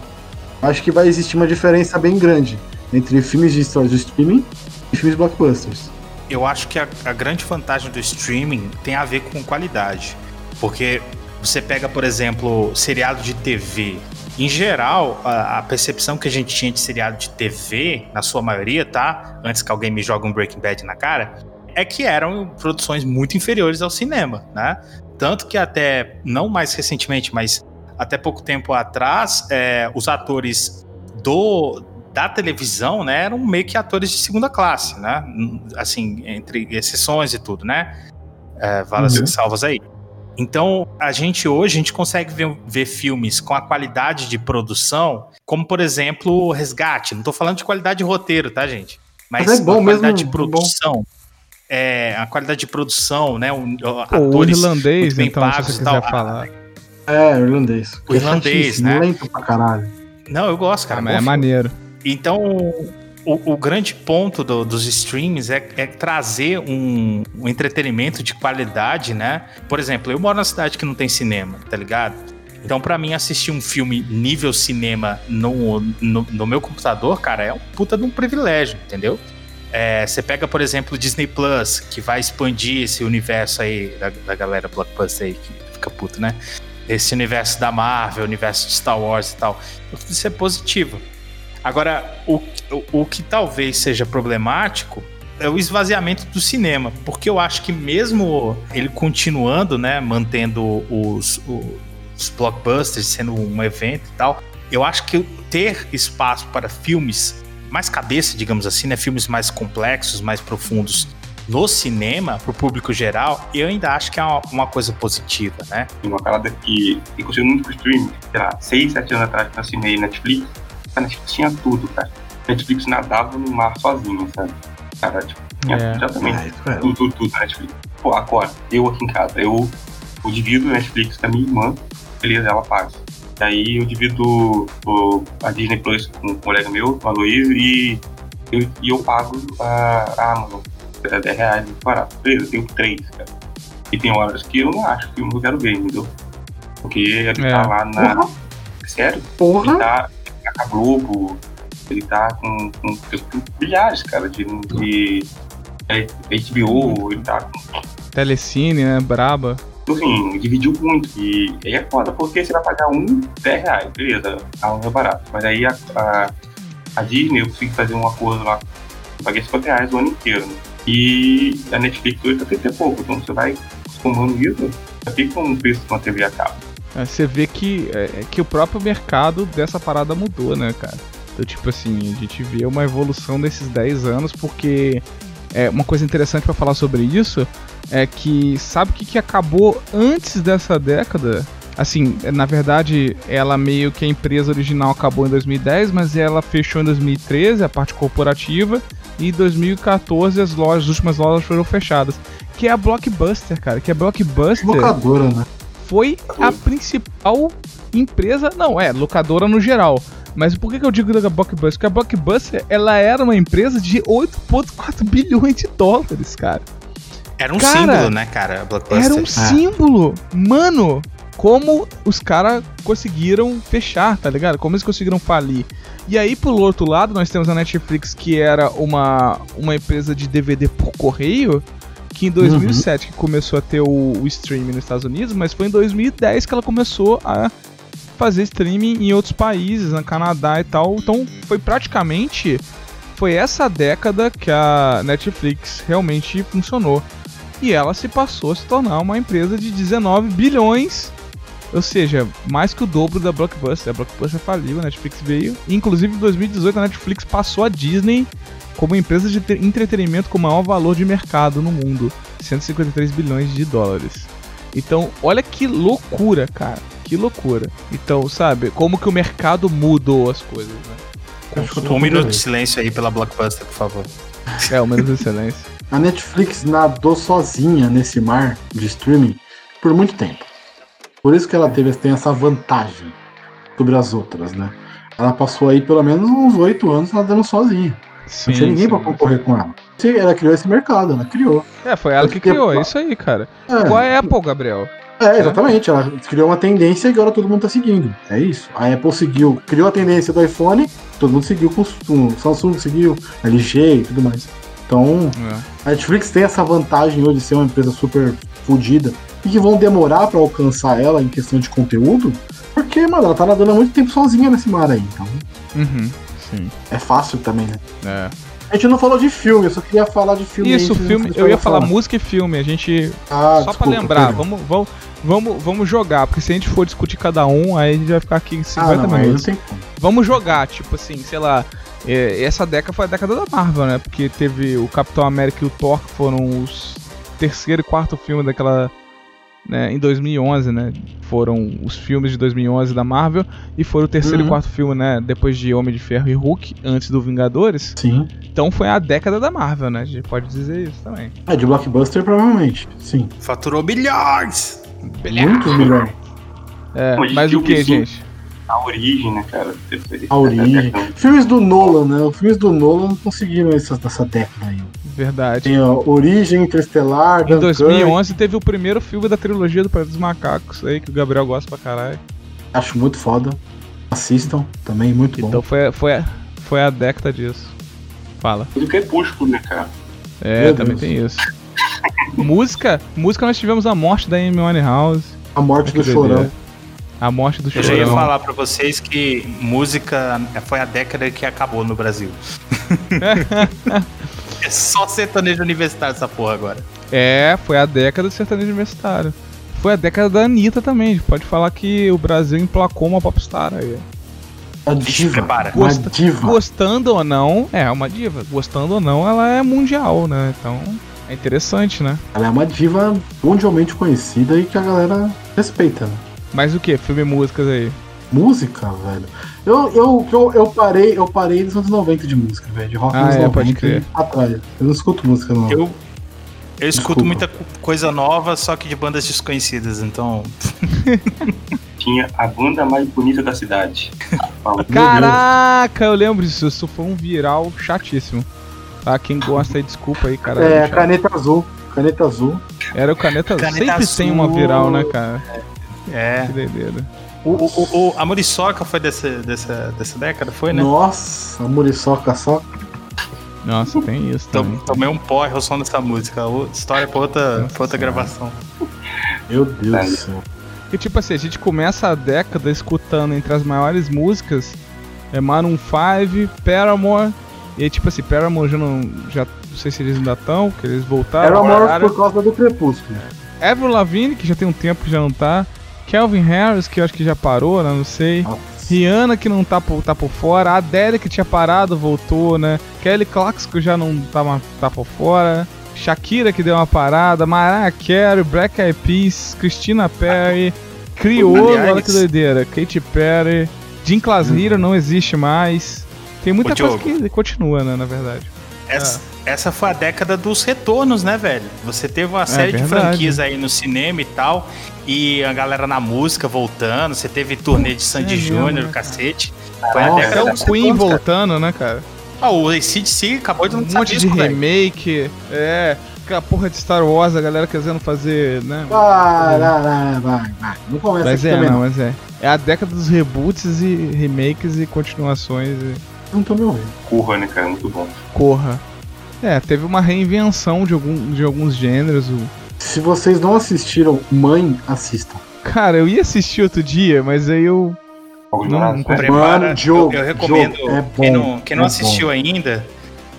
Acho que vai existir uma diferença bem grande entre filmes de história de streaming e filmes blockbusters. Eu acho que a, a grande vantagem do streaming tem a ver com qualidade. Porque você pega, por exemplo, seriado de TV. Em geral, a, a percepção que a gente tinha de seriado de TV, na sua maioria, tá? Antes que alguém me jogue um Breaking Bad na cara, é que eram produções muito inferiores ao cinema, né? Tanto que até, não mais recentemente, mas até pouco tempo atrás, é, os atores do, da televisão, né, eram meio que atores de segunda classe, né? Assim, entre exceções e tudo, né? É, valas Uhum. salvas aí. Então, a gente hoje, a gente consegue ver, ver filmes com a qualidade de produção, como, por exemplo, o Resgate. Não tô falando de qualidade de roteiro, tá, gente? Mas, Mas é bom a qualidade mesmo, de produção. É, a qualidade de produção, né? Pô, o atores irlandês, muito bem então, se pagos e tal. falar. É, irlandês. O irlandês, É né? Lento pra caralho. Não, eu gosto, cara. É filme. maneiro. Então, o, o grande ponto do- dos streams é, é trazer um, um entretenimento de qualidade, né? Por exemplo, eu moro na cidade que não tem cinema, tá ligado? Então, pra mim, assistir um filme nível cinema no, no, no meu computador, cara, é um puta de um privilégio, entendeu? É, Você pega, por exemplo, o Disney Plus, que vai expandir esse universo aí da, da galera blockbuster aí, que fica puto, né? esse universo da Marvel, universo de Star Wars e tal. Isso é positivo. Agora, o, o, o que talvez seja problemático é o esvaziamento do cinema, porque eu acho que mesmo ele continuando, né, mantendo os, os blockbusters sendo um evento e tal, eu acho que ter espaço para filmes mais cabeça, digamos assim, né, filmes mais complexos, mais profundos no cinema, pro público geral, eu ainda acho que é uma, uma coisa positiva, né? Uma parada que, inclusive, muito com streaming, sei lá, 6, 7 anos atrás, que eu assinei Netflix, a Netflix tinha tudo, cara. Netflix nadava no mar sozinho, sabe? Cara, tipo, tinha É. exatamente Ah, é. tudo, tudo, tudo na Netflix. Pô, agora, eu aqui em casa, eu, eu divido a Netflix com a minha irmã, beleza, ela paga. E aí eu divido o, a Disney Plus com um colega meu, o Aloysio, e eu, e eu pago a, a Amazon. É 10 reais, muito barato. Beleza, eu tenho três, cara. E tem horas que eu não acho filme que eu quero ver, entendeu? Porque ele É. tá lá na. Porra, Sério? Porra. tá, ele tá a Globo, ele tá com, com, com bilhares, cara, de, de é, HBO, ele tá com. Telecine, né? Braba. Enfim, dividiu muito. E aí é foda, porque você vai pagar um, 10 reais, beleza, a um é barato. Mas aí a, a, a Disney, eu consegui fazer um acordo lá, eu paguei 50 reais o ano inteiro. Né? E a Netflix hoje tá 30 e pouco, então você vai somando isso, já fica um preço de uma TV a cabo. É, Você vê que, é, é que o próprio mercado dessa parada mudou, né, cara? Então, tipo assim, a gente vê uma evolução nesses 10 anos, porque é uma coisa interessante pra falar sobre isso é que sabe o que, que acabou antes dessa década? Assim, é, na verdade, ela meio que a empresa original acabou em 2010, mas ela fechou em 2013, a parte corporativa, e em 2014 as lojas, as últimas lojas foram fechadas. Que é a Blockbuster, cara. Que a Blockbuster Locadora, né? Foi a principal empresa. Não, é, locadora no geral. Mas por que, que eu digo da Blockbuster? Porque a Blockbuster ela era uma empresa de 8,4 bilhões de dólares, cara. Era um Cara, símbolo, né, cara? Era um símbolo. Mano, como os caras conseguiram fechar, tá ligado? Como eles conseguiram falir. E aí, por outro lado, nós temos a Netflix, que era uma, uma empresa de DVD por correio, que em 2007 que começou a ter o, o streaming nos Estados Unidos, mas foi em 2010 que ela começou a fazer streaming em outros países, no Canadá e tal. Então, foi praticamente foi essa década que a Netflix realmente funcionou. E ela se passou a se tornar uma empresa de 19 bilhões. Ou seja, mais que o dobro da Blockbuster. A Blockbuster faliu, a Netflix veio. E, inclusive, em 2018, a Netflix passou a Disney como empresa de te- entretenimento com maior valor de mercado no mundo. 153 bilhões de dólares. Então, olha que loucura, cara. Que loucura. Então, sabe, como que o mercado mudou as coisas, né? Tô Um minuto de silêncio aí pela Blockbuster, por favor. É, o menos excelência. A Netflix nadou sozinha nesse mar de streaming por muito tempo. Por isso que ela teve, tem essa vantagem sobre as outras, né? Ela passou aí pelo menos uns oito anos nadando sozinha. Sim, não tinha ninguém sim. pra concorrer com ela. Sim, Ela criou esse mercado, ela criou. É, foi ela que criou, é isso aí, cara. É, Igual a Apple, Gabriel. é, exatamente. Ela criou uma tendência e agora todo mundo tá seguindo. É isso. A Apple seguiu, criou a tendência do iPhone, todo mundo seguiu com o Samsung, seguiu, LG e tudo mais. Então, É. A Netflix tem essa vantagem hoje de ser uma empresa super fodida e que vão demorar pra alcançar ela em questão de conteúdo, porque, mano, ela tá nadando há muito tempo sozinha nesse mar aí, então Uhum, sim. é fácil também, né? É. A gente não falou de filme, eu só queria falar de filme. Isso, aí, filme. Eu ia falar música e filme. A gente. Ah, só desculpa, pra lembrar, vamos, vamos, vamos, vamos jogar. Porque se a gente for discutir cada um, aí a gente vai ficar aqui 50 Ah, não, minutos. Vamos jogar, tipo assim, sei lá. É, essa década foi a década da Marvel, né? Porque teve o Capitão América e o Thor, que foram os terceiro e quarto filme daquela. Né, em 2011, né? Foram os filmes de 2011 da Marvel. E foi o terceiro Uhum. e quarto filme, né? Depois de Homem de Ferro e Hulk, antes do Vingadores. Sim. Então foi a década da Marvel, né? A gente pode dizer isso também. É, de blockbuster, provavelmente. Sim. Faturou bilhões! Muitos milhões. É, mas o que, gente? A origem, né, cara? A origem. Filmes do Nolan, né? Os filmes do Nolan não conseguiram essa, essa década aí. Verdade. Tem a Origem, Interestelar, Em Dunkirk. 2011 teve o primeiro filme da trilogia do Planeta dos Macacos aí, que o Gabriel gosta pra caralho. Acho muito foda. Assistam também, muito bom. Então foi, foi, a- foi a década disso. Fala. Do Crepúsculo, né, cara? É, Meu também Deus. tem isso. música, música nós tivemos a morte da Amy Winehouse. A morte do Chorão. A morte do Eu já ia Chorão. falar pra vocês que música foi a década que acabou no Brasil. é só sertanejo universitário essa porra agora. É, foi a década do sertanejo universitário. Foi a década da Anitta também. A gente pode falar que o Brasil emplacou uma popstar aí. A Vixe, diva. prepara. Uma Gosta- diva. Gostando ou não, é uma diva. Gostando ou não, ela é mundial, né? Então é interessante, né? Ela é uma diva mundialmente conhecida e que a galera respeita, né? Mas o que? Filme e músicas aí. Música, velho. Eu, eu, eu, eu parei, eu parei nos anos 90 de música, velho. De rock Ah, nos é, 90 pode crer. atrás. Eu não escuto música, não. Eu, eu escuto Desculpa. muita co- coisa nova, só que de bandas desconhecidas, então. Tinha a banda mais bonita da cidade. Caraca, eu lembro disso. Isso foi um viral chatíssimo. Tá? Quem gosta aí, desculpa aí, cara. É, caneta azul. Caneta azul. Era o caneta, Caneta Sempre azul. tem uma viral, né, cara? É. Que doideira. O, o, o- o- a Muriçoca foi dessa, dessa, dessa década, foi, né? Nossa, a muriçoca só. Nossa, tem isso também. Tomei um porre ao som dessa música. O- História pra outra, Nossa pra outra gravação. Meu Deus do céu. Porque, tipo assim, a gente começa a década escutando entre as maiores músicas é Maroon 5, Paramore. E aí, tipo assim, Paramore já não. Já, não sei se eles ainda estão, que eles voltaram. Pararam. por causa do crepúsculo. Avril Lavigne, que já tem um tempo que já não tá. Kelvin Harris, que eu acho que já parou, né? Não sei. Rihanna, que não tá por, tá por fora. A Adele, que tinha parado, voltou, né? Kelly Clarkson, que já não tá, tá por fora. Shakira, que deu uma parada. Mariah Carey, Black Eyed Peas, Christina Perry. Criolo, olha que doideira. Katy Perry. Jim Class Hero não existe mais. Tem muita coisa que continua, né? Na verdade. Essa, essa foi a década dos retornos, né, velho? Você teve uma série de verdade. franquias aí no cinema e tal. E a galera na música voltando. Você teve turnê de Sandy é Júnior, né, o cacete. Foi a Nossa. década Até o dos Queen voltando, né, cara? Ah, o ACDC acabou de Um lançar monte de disco, remake. É. Aquela porra de Star Wars, a galera querendo fazer, né? Vai, vai, vai, vai, vai. Não começa Mas aqui é, também, não, não. mas é. É a década dos reboots e remakes e continuações e Não tô me ouvindo. Curra, né, cara? Muito bom. corra. É, teve uma reinvenção de, algum, de alguns gêneros. o- Se vocês não assistiram Mãe, assistam. Cara, eu ia assistir outro dia, mas aí eu. Não, não né? Prepara, Mano, Diogo, eu, eu recomendo. É quem bom, não, quem não é assistiu bom. ainda,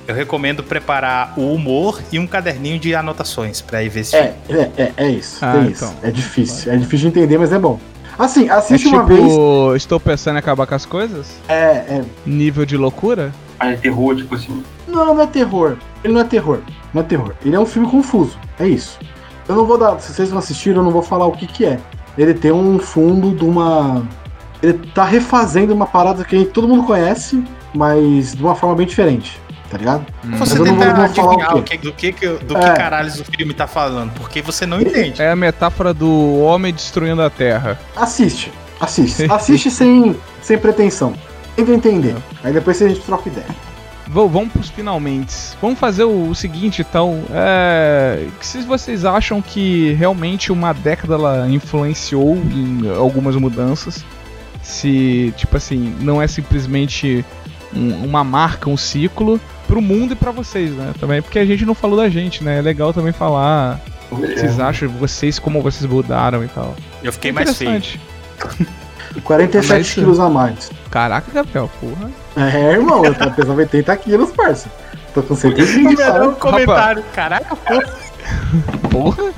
eu recomendo preparar o humor e um caderninho de anotações pra ir ver esse É, é, é, é isso. Ah, é isso. então. É difícil. É difícil de entender, mas é bom. Assim, É assiste tipo, uma vez. estou pensando em acabar com as coisas? É, é. Nível de loucura? Ah, é terror, tipo assim. Não, não é terror. Ele não é terror. Não é terror. Ele é um filme confuso. É isso. Eu não vou dar. Se vocês não assistiram, eu não vou falar o que, que é. Ele tem um fundo de uma. Ele tá refazendo uma parada que todo mundo conhece, mas de uma forma bem diferente. Tá ligado? Você eu não tenta vou- vou o o quê. que, do que, que- do É. que caralhos o filme tá falando, porque você não entende. É a metáfora do homem destruindo a terra. Assiste. Assiste. Assiste sem, sem pretensão. Tenta entender. Aí depois a gente troca ideia. Vou- vamos pros finalmente. Vamos fazer o, o seguinte, então. É, que se vocês acham que realmente uma década ela influenciou em algumas mudanças, se, tipo assim, não é simplesmente um- uma marca, um ciclo, pro mundo e pra vocês, né? Também, porque a gente não falou da gente, né? É legal também falar o que vocês acham, vocês, como vocês mudaram e tal. Eu fiquei mais feio. E 47 Mas- quilos a mais. Caraca, Gabriel, porra. É, irmão, eu tô pesando 80 quilos, parça. Tô com 130 Melhor um só. comentário. Caraca, pô. Porra?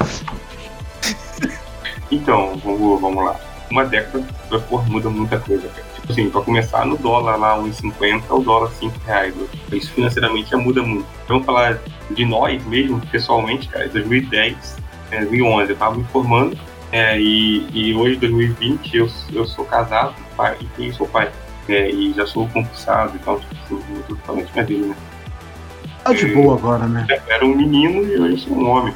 Então, vamos, vamos lá. Uma década, porra, muda muita coisa, cara. Tipo assim, pra começar, no dólar lá, 1,50, o dólar 5 reais. né? Isso financeiramente já muda muito. Vamos falar de nós mesmo, pessoalmente, cara, em 2010, é, 2011, eu tava me formando, é, e, e hoje, 2020, eu, eu sou casado, pai, e tenho- sou pai. É, e já sou concursado, então, tipo assim, muda totalmente minha vida, né? Tá de boa agora, né? Eu era um menino e hoje sou um homem.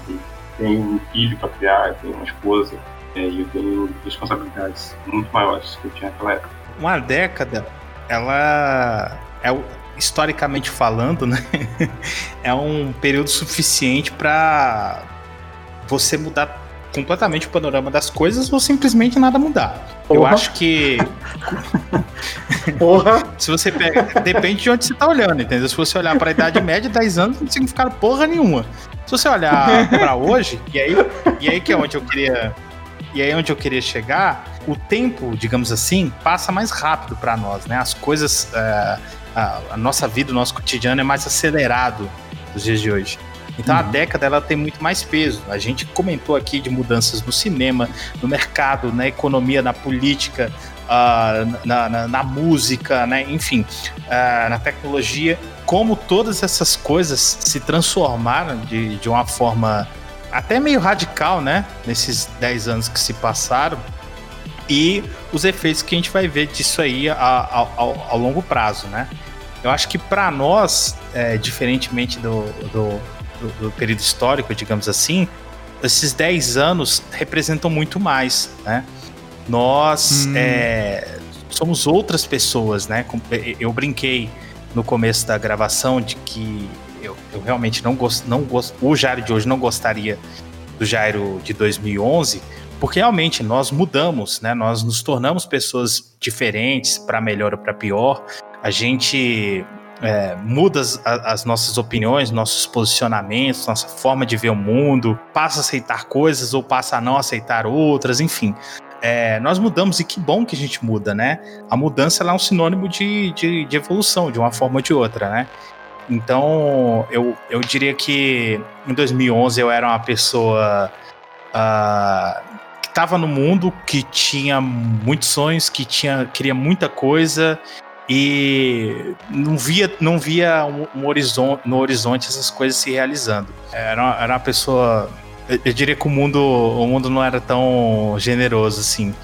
Tenho um filho para criar, tenho uma esposa, é, e eu tenho responsabilidades muito maiores que eu tinha naquela época. Uma década, ela é o- historicamente falando, né? É um período suficiente pra você mudar completamente o panorama das coisas ou simplesmente nada mudar. Eu Porra. acho que Porra! se você pega, depende de onde você tá olhando, entendeu? Se você olhar pra Idade Média, 10 anos não significaram porra nenhuma. Se você olhar pra hoje, e aí, e aí que é onde eu queria, e aí onde eu queria chegar, o tempo, digamos assim, passa mais rápido para nós, né? As coisas, é, a, a, nossa vida, o nosso cotidiano é mais acelerado nos dias de hoje. Então uhum. a década ela tem muito mais peso. A gente comentou aqui de mudanças no cinema, no mercado, na economia, na política, uh, na, na, na, música, né? enfim, uh, na tecnologia. Como todas essas coisas se transformaram de, de uma forma até meio radical, né? Nesses 10 anos que se passaram. E os efeitos que a gente vai ver disso aí ao, ao, ao longo prazo, né? Eu acho que para nós, é, diferentemente do, do, do, do, período histórico, digamos assim, esses 10 anos representam muito mais, né? Nós hum. é, somos outras pessoas, né? Eu brinquei no começo da gravação de que eu, eu realmente não gosto, não gosto, o Jairo de hoje não gostaria do Jairo de 2011, porque realmente nós mudamos, né? Nós nos tornamos pessoas diferentes, para melhor ou para pior. A gente é, muda as, as, nossas opiniões, nossos posicionamentos, nossa forma de ver o mundo, passa a aceitar coisas ou passa a não aceitar outras, enfim. É, nós mudamos e que bom que a gente muda, né? A mudança é um sinônimo de, de, de, evolução, de uma forma ou de outra, né? Então, eu, eu diria que em 2011 eu era uma pessoa uh, que estava no mundo, que tinha muitos sonhos, que tinha, queria muita coisa e não via, não via um, um horizonte, no horizonte essas coisas se realizando. Era uma, era uma pessoa. Eu, diria que o mundo, o mundo não era tão generoso assim.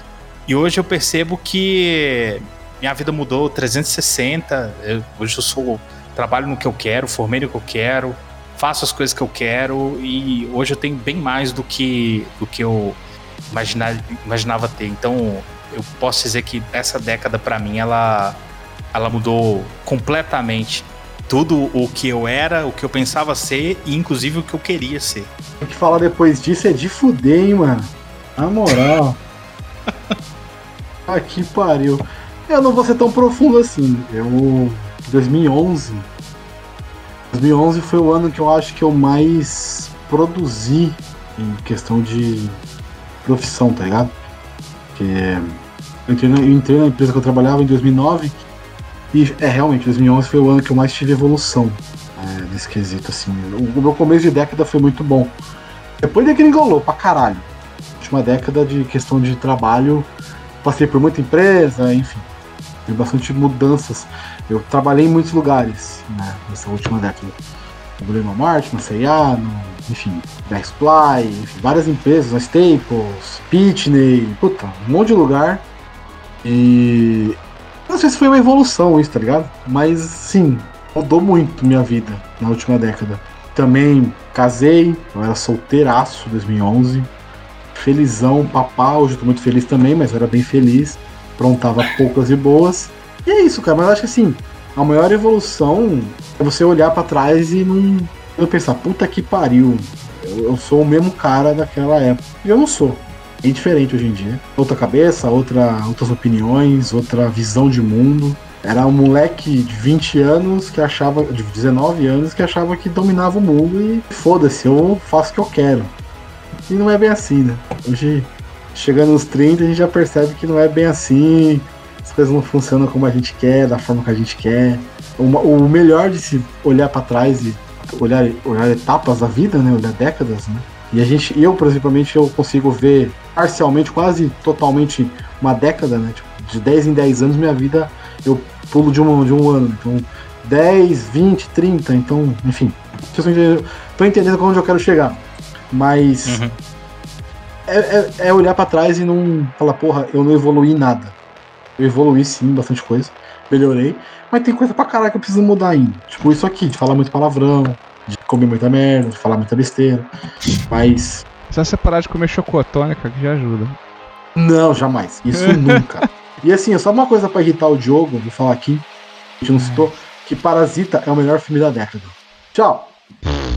E hoje eu percebo que minha vida mudou 360. Eu, hoje eu sou trabalho no que eu quero, formei no que eu quero, faço as coisas que eu quero e hoje eu tenho bem mais do que do que eu imaginar, imaginava ter. Então eu posso dizer que essa década para mim ela ela mudou completamente tudo o que eu era, o que eu pensava ser e inclusive o que eu queria ser. O que falar depois disso é de fuder, hein, mano. Na moral. Aqui pariu. Eu não vou ser tão profundo assim. Eu 2011. 2011 foi o ano que eu acho que eu mais produzi em questão de profissão, tá ligado? Porque eu entrei, na, eu entrei na empresa que eu trabalhava em 2009 e é realmente 2011 foi o ano que eu mais tive evolução é, nesse quesito assim. O, o meu começo de década foi muito bom. Depois degringolou pra caralho. Última década de questão de trabalho, passei por muita empresa, enfim, teve bastante mudanças. Eu trabalhei em muitos lugares né, nessa última década. No Marte, na CIA, no, enfim, na Supply, enfim, várias empresas, na Staples, Pitney, puta, um monte de lugar. E não sei se foi uma evolução isso, tá ligado? Mas sim, mudou muito minha vida na última década. Também casei, eu era solteiraço 2011. Felizão, papá, hoje eu tô muito feliz também, mas eu era bem feliz. Prontava poucas e boas. E é isso, cara. Mas eu acho que assim, a maior evolução é você olhar para trás e não, não pensar, puta que pariu. Eu, eu, sou o mesmo cara daquela época. E eu não sou. É diferente hoje em dia. Outra cabeça, outra, outras opiniões, outra visão de mundo. Era um moleque de 20 anos que achava, de 19 anos, que achava que dominava o mundo e foda-se, eu faço o que eu quero. E não é bem assim, né? Hoje, chegando nos 30, a gente já percebe que não é bem assim as coisas não funcionam como a gente quer, da forma que a gente quer. O melhor de se olhar para trás e olhar, olhar etapas da vida, né? Olhar décadas, né? E a gente, eu, principalmente, eu consigo ver parcialmente, quase totalmente uma década, né? Tipo, de 10 em 10 anos, minha vida, eu pulo de um, de um ano. Então, 10, 20, 30, então, enfim. Tô entendendo onde eu quero chegar. Mas uhum. é, é, é, olhar para trás e não falar, porra, eu não evoluí nada. Eu evoluí sim, bastante coisa. Melhorei. Mas tem coisa pra caralho que eu preciso mudar ainda. Tipo isso aqui, de falar muito palavrão, comer muita merda, de falar muita besteira. Mas. Só você parar de comer chocotônica que já ajuda. Não, jamais. Isso nunca. E assim, só uma coisa pra irritar o Diogo, vou falar aqui. A gente não citou. Que Parasita é o melhor filme da década. Tchau.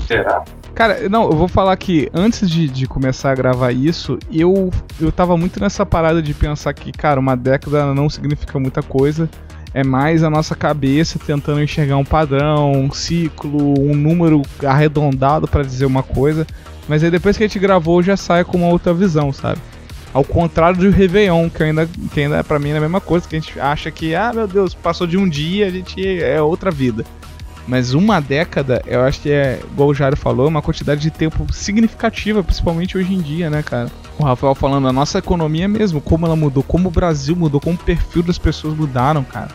Será? Cara, não, eu vou falar que antes de, de começar a gravar isso, eu, eu tava muito nessa parada de pensar que, cara, uma década não significa muita coisa. É mais a nossa cabeça tentando enxergar um padrão, um ciclo, um número arredondado para dizer uma coisa. Mas aí depois que a gente gravou, já sai com uma outra visão, sabe? Ao contrário do Réveillon, que ainda, que ainda pra mim é a mesma coisa, que a gente acha que, ah, meu Deus, passou de um dia, a gente é outra vida. Mas uma década, eu acho que é, igual o Jairo falou, uma quantidade de tempo significativa, principalmente hoje em dia, né, cara? O Rafael falando, a nossa economia mesmo, como ela mudou, como o Brasil mudou, como o perfil das pessoas mudaram, cara.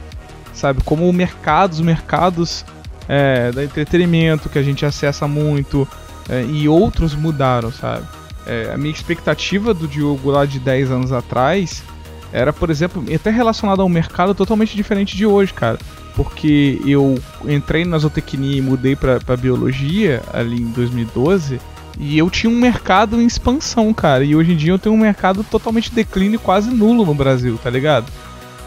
Sabe? Como o mercado, os mercados é, do entretenimento que a gente acessa muito é, e outros mudaram, sabe? É, a minha expectativa do Diogo lá de 10 anos atrás era, por exemplo, até relacionado a um mercado totalmente diferente de hoje, cara porque eu entrei na zootecnia e mudei pra biologia ali em 2012. E eu tinha um mercado em expansão, cara. E hoje em dia eu tenho um mercado totalmente declínio, quase nulo no Brasil, tá ligado?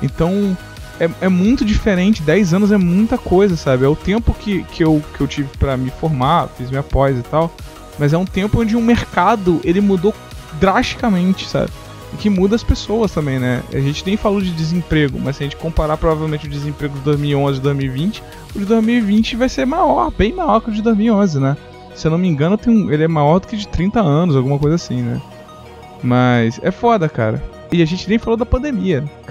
Então é, é muito diferente. 10 anos é muita coisa, sabe? É o tempo que, que, eu, que eu tive para me formar, fiz minha pós e tal. Mas é um tempo onde o mercado ele mudou drasticamente, sabe? Que muda as pessoas também, né? A gente nem falou de desemprego, mas se a gente comparar provavelmente o desemprego de 2011 e 2020, o de 2020 vai ser maior, bem maior que o de 2011, né? Se eu não me engano, um, ele é maior do que de 30 anos, alguma coisa assim, né? Mas é foda, cara. E a gente nem falou da pandemia.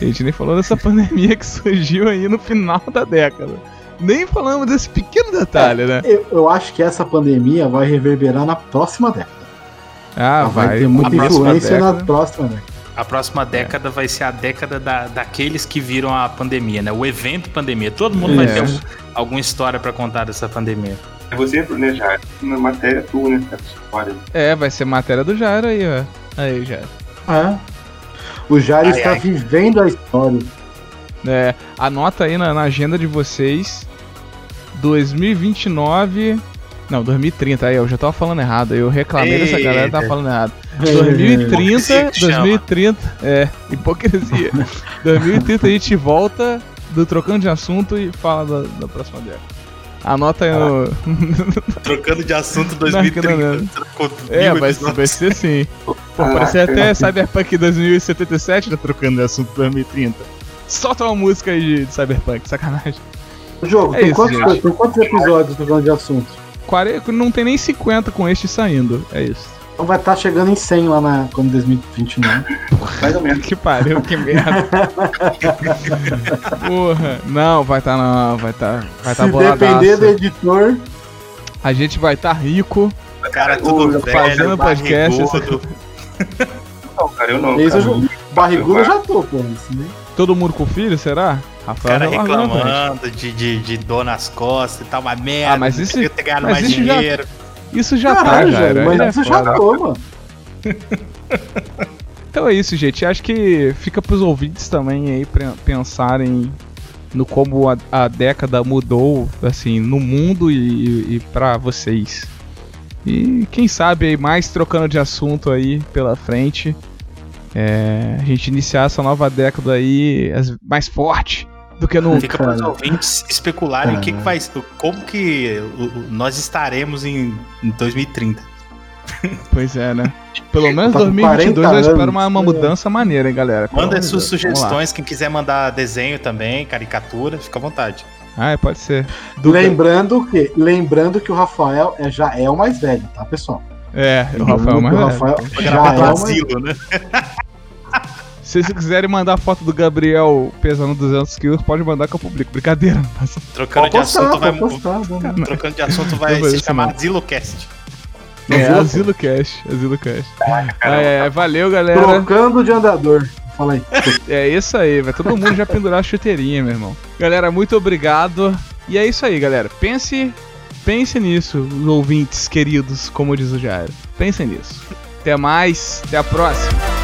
a gente nem falou dessa pandemia que surgiu aí no final da década. Nem falamos desse pequeno detalhe, é, né? Eu, eu acho que essa pandemia vai reverberar na próxima década. Ah, vai, vai ter muita influência na próxima década. A próxima década é. vai ser a década da, daqueles que viram a pandemia, né? O evento pandemia. Todo mundo é. vai ter algum, alguma história para contar dessa pandemia. É você, né, Jair? Na matéria tua, né? História. É, vai ser matéria do Jair aí, ó. Aí, Jair. É. O Jair ai, está ai. vivendo a história. É, anota aí na, na agenda de vocês. 2029 não, 2030, aí eu já tava falando errado. Eu reclamei Eita. dessa galera, tava falando errado. 2030, 2030, é, hipocrisia. 2030 a gente volta do trocando de assunto e fala da, da próxima década. Anota aí no. Trocando de assunto 2030. é, vai, vai ser assim. Pô, parece até Cyberpunk 2077 tá trocando de assunto 2030. Solta uma música aí de, de Cyberpunk, sacanagem. O jogo, é tem, isso, quantos, tem quantos episódios trocando de assunto? 40, não tem nem 50 com este saindo. É isso. Então vai estar tá chegando em 100 lá na como 2029. Mais ou menos. Que pariu, que merda. Porra. Não, vai estar tá, não, vai estar tá, vai tá Se depender do editor, a gente vai estar tá rico. Cara, tudo velho, fazendo podcast. Não, cara, eu não. Cara. Eu, barrigudo eu já tô, pô. Assim. Todo mundo com filho, será? Rafael cara reclamando de, de, de dor nas costas e tal, uma merda. Ah, mas isso, ter ganhado mais isso dinheiro. Já, isso já Caralho, tá, cara. Mas é isso já tô, mano. então é isso, gente. Acho que fica pros ouvintes também aí pensarem no como a, a década mudou, assim, no mundo e, e, e para vocês. E quem sabe aí mais trocando de assunto aí pela frente. É, a gente iniciar essa nova década aí mais forte do que nunca. Fica para os ouvintes especularem que, que vai, como que nós estaremos em, em 2030. Pois é, né? Pelo menos 2022 eu espero uma, uma mudança maneira, hein, galera. Manda suas sugestões, quem quiser mandar desenho também, caricatura, fica à vontade. Ah, pode ser. Lembrando que, lembrando que o Rafael é, já é o mais velho, tá, pessoal? É, o Rafael é o mais velho. Rafael já é asilo, né? Se vocês quiserem mandar foto do Gabriel pesando 200 quilos, pode mandar que eu publico. Brincadeira. Trocando de assunto vai. Postar, trocando de assunto vai se chamar Zilocast. É, AsiloCast. AsiloCast. É, valeu, galera. Trocando de andador. Fala aí. É isso aí, vai todo mundo já pendurar a chuteirinha, meu irmão. Galera, muito obrigado. E é isso aí, galera. Pense, pense nisso, ouvintes queridos, como diz o Jairo. Pensem nisso. Até mais, até a próxima.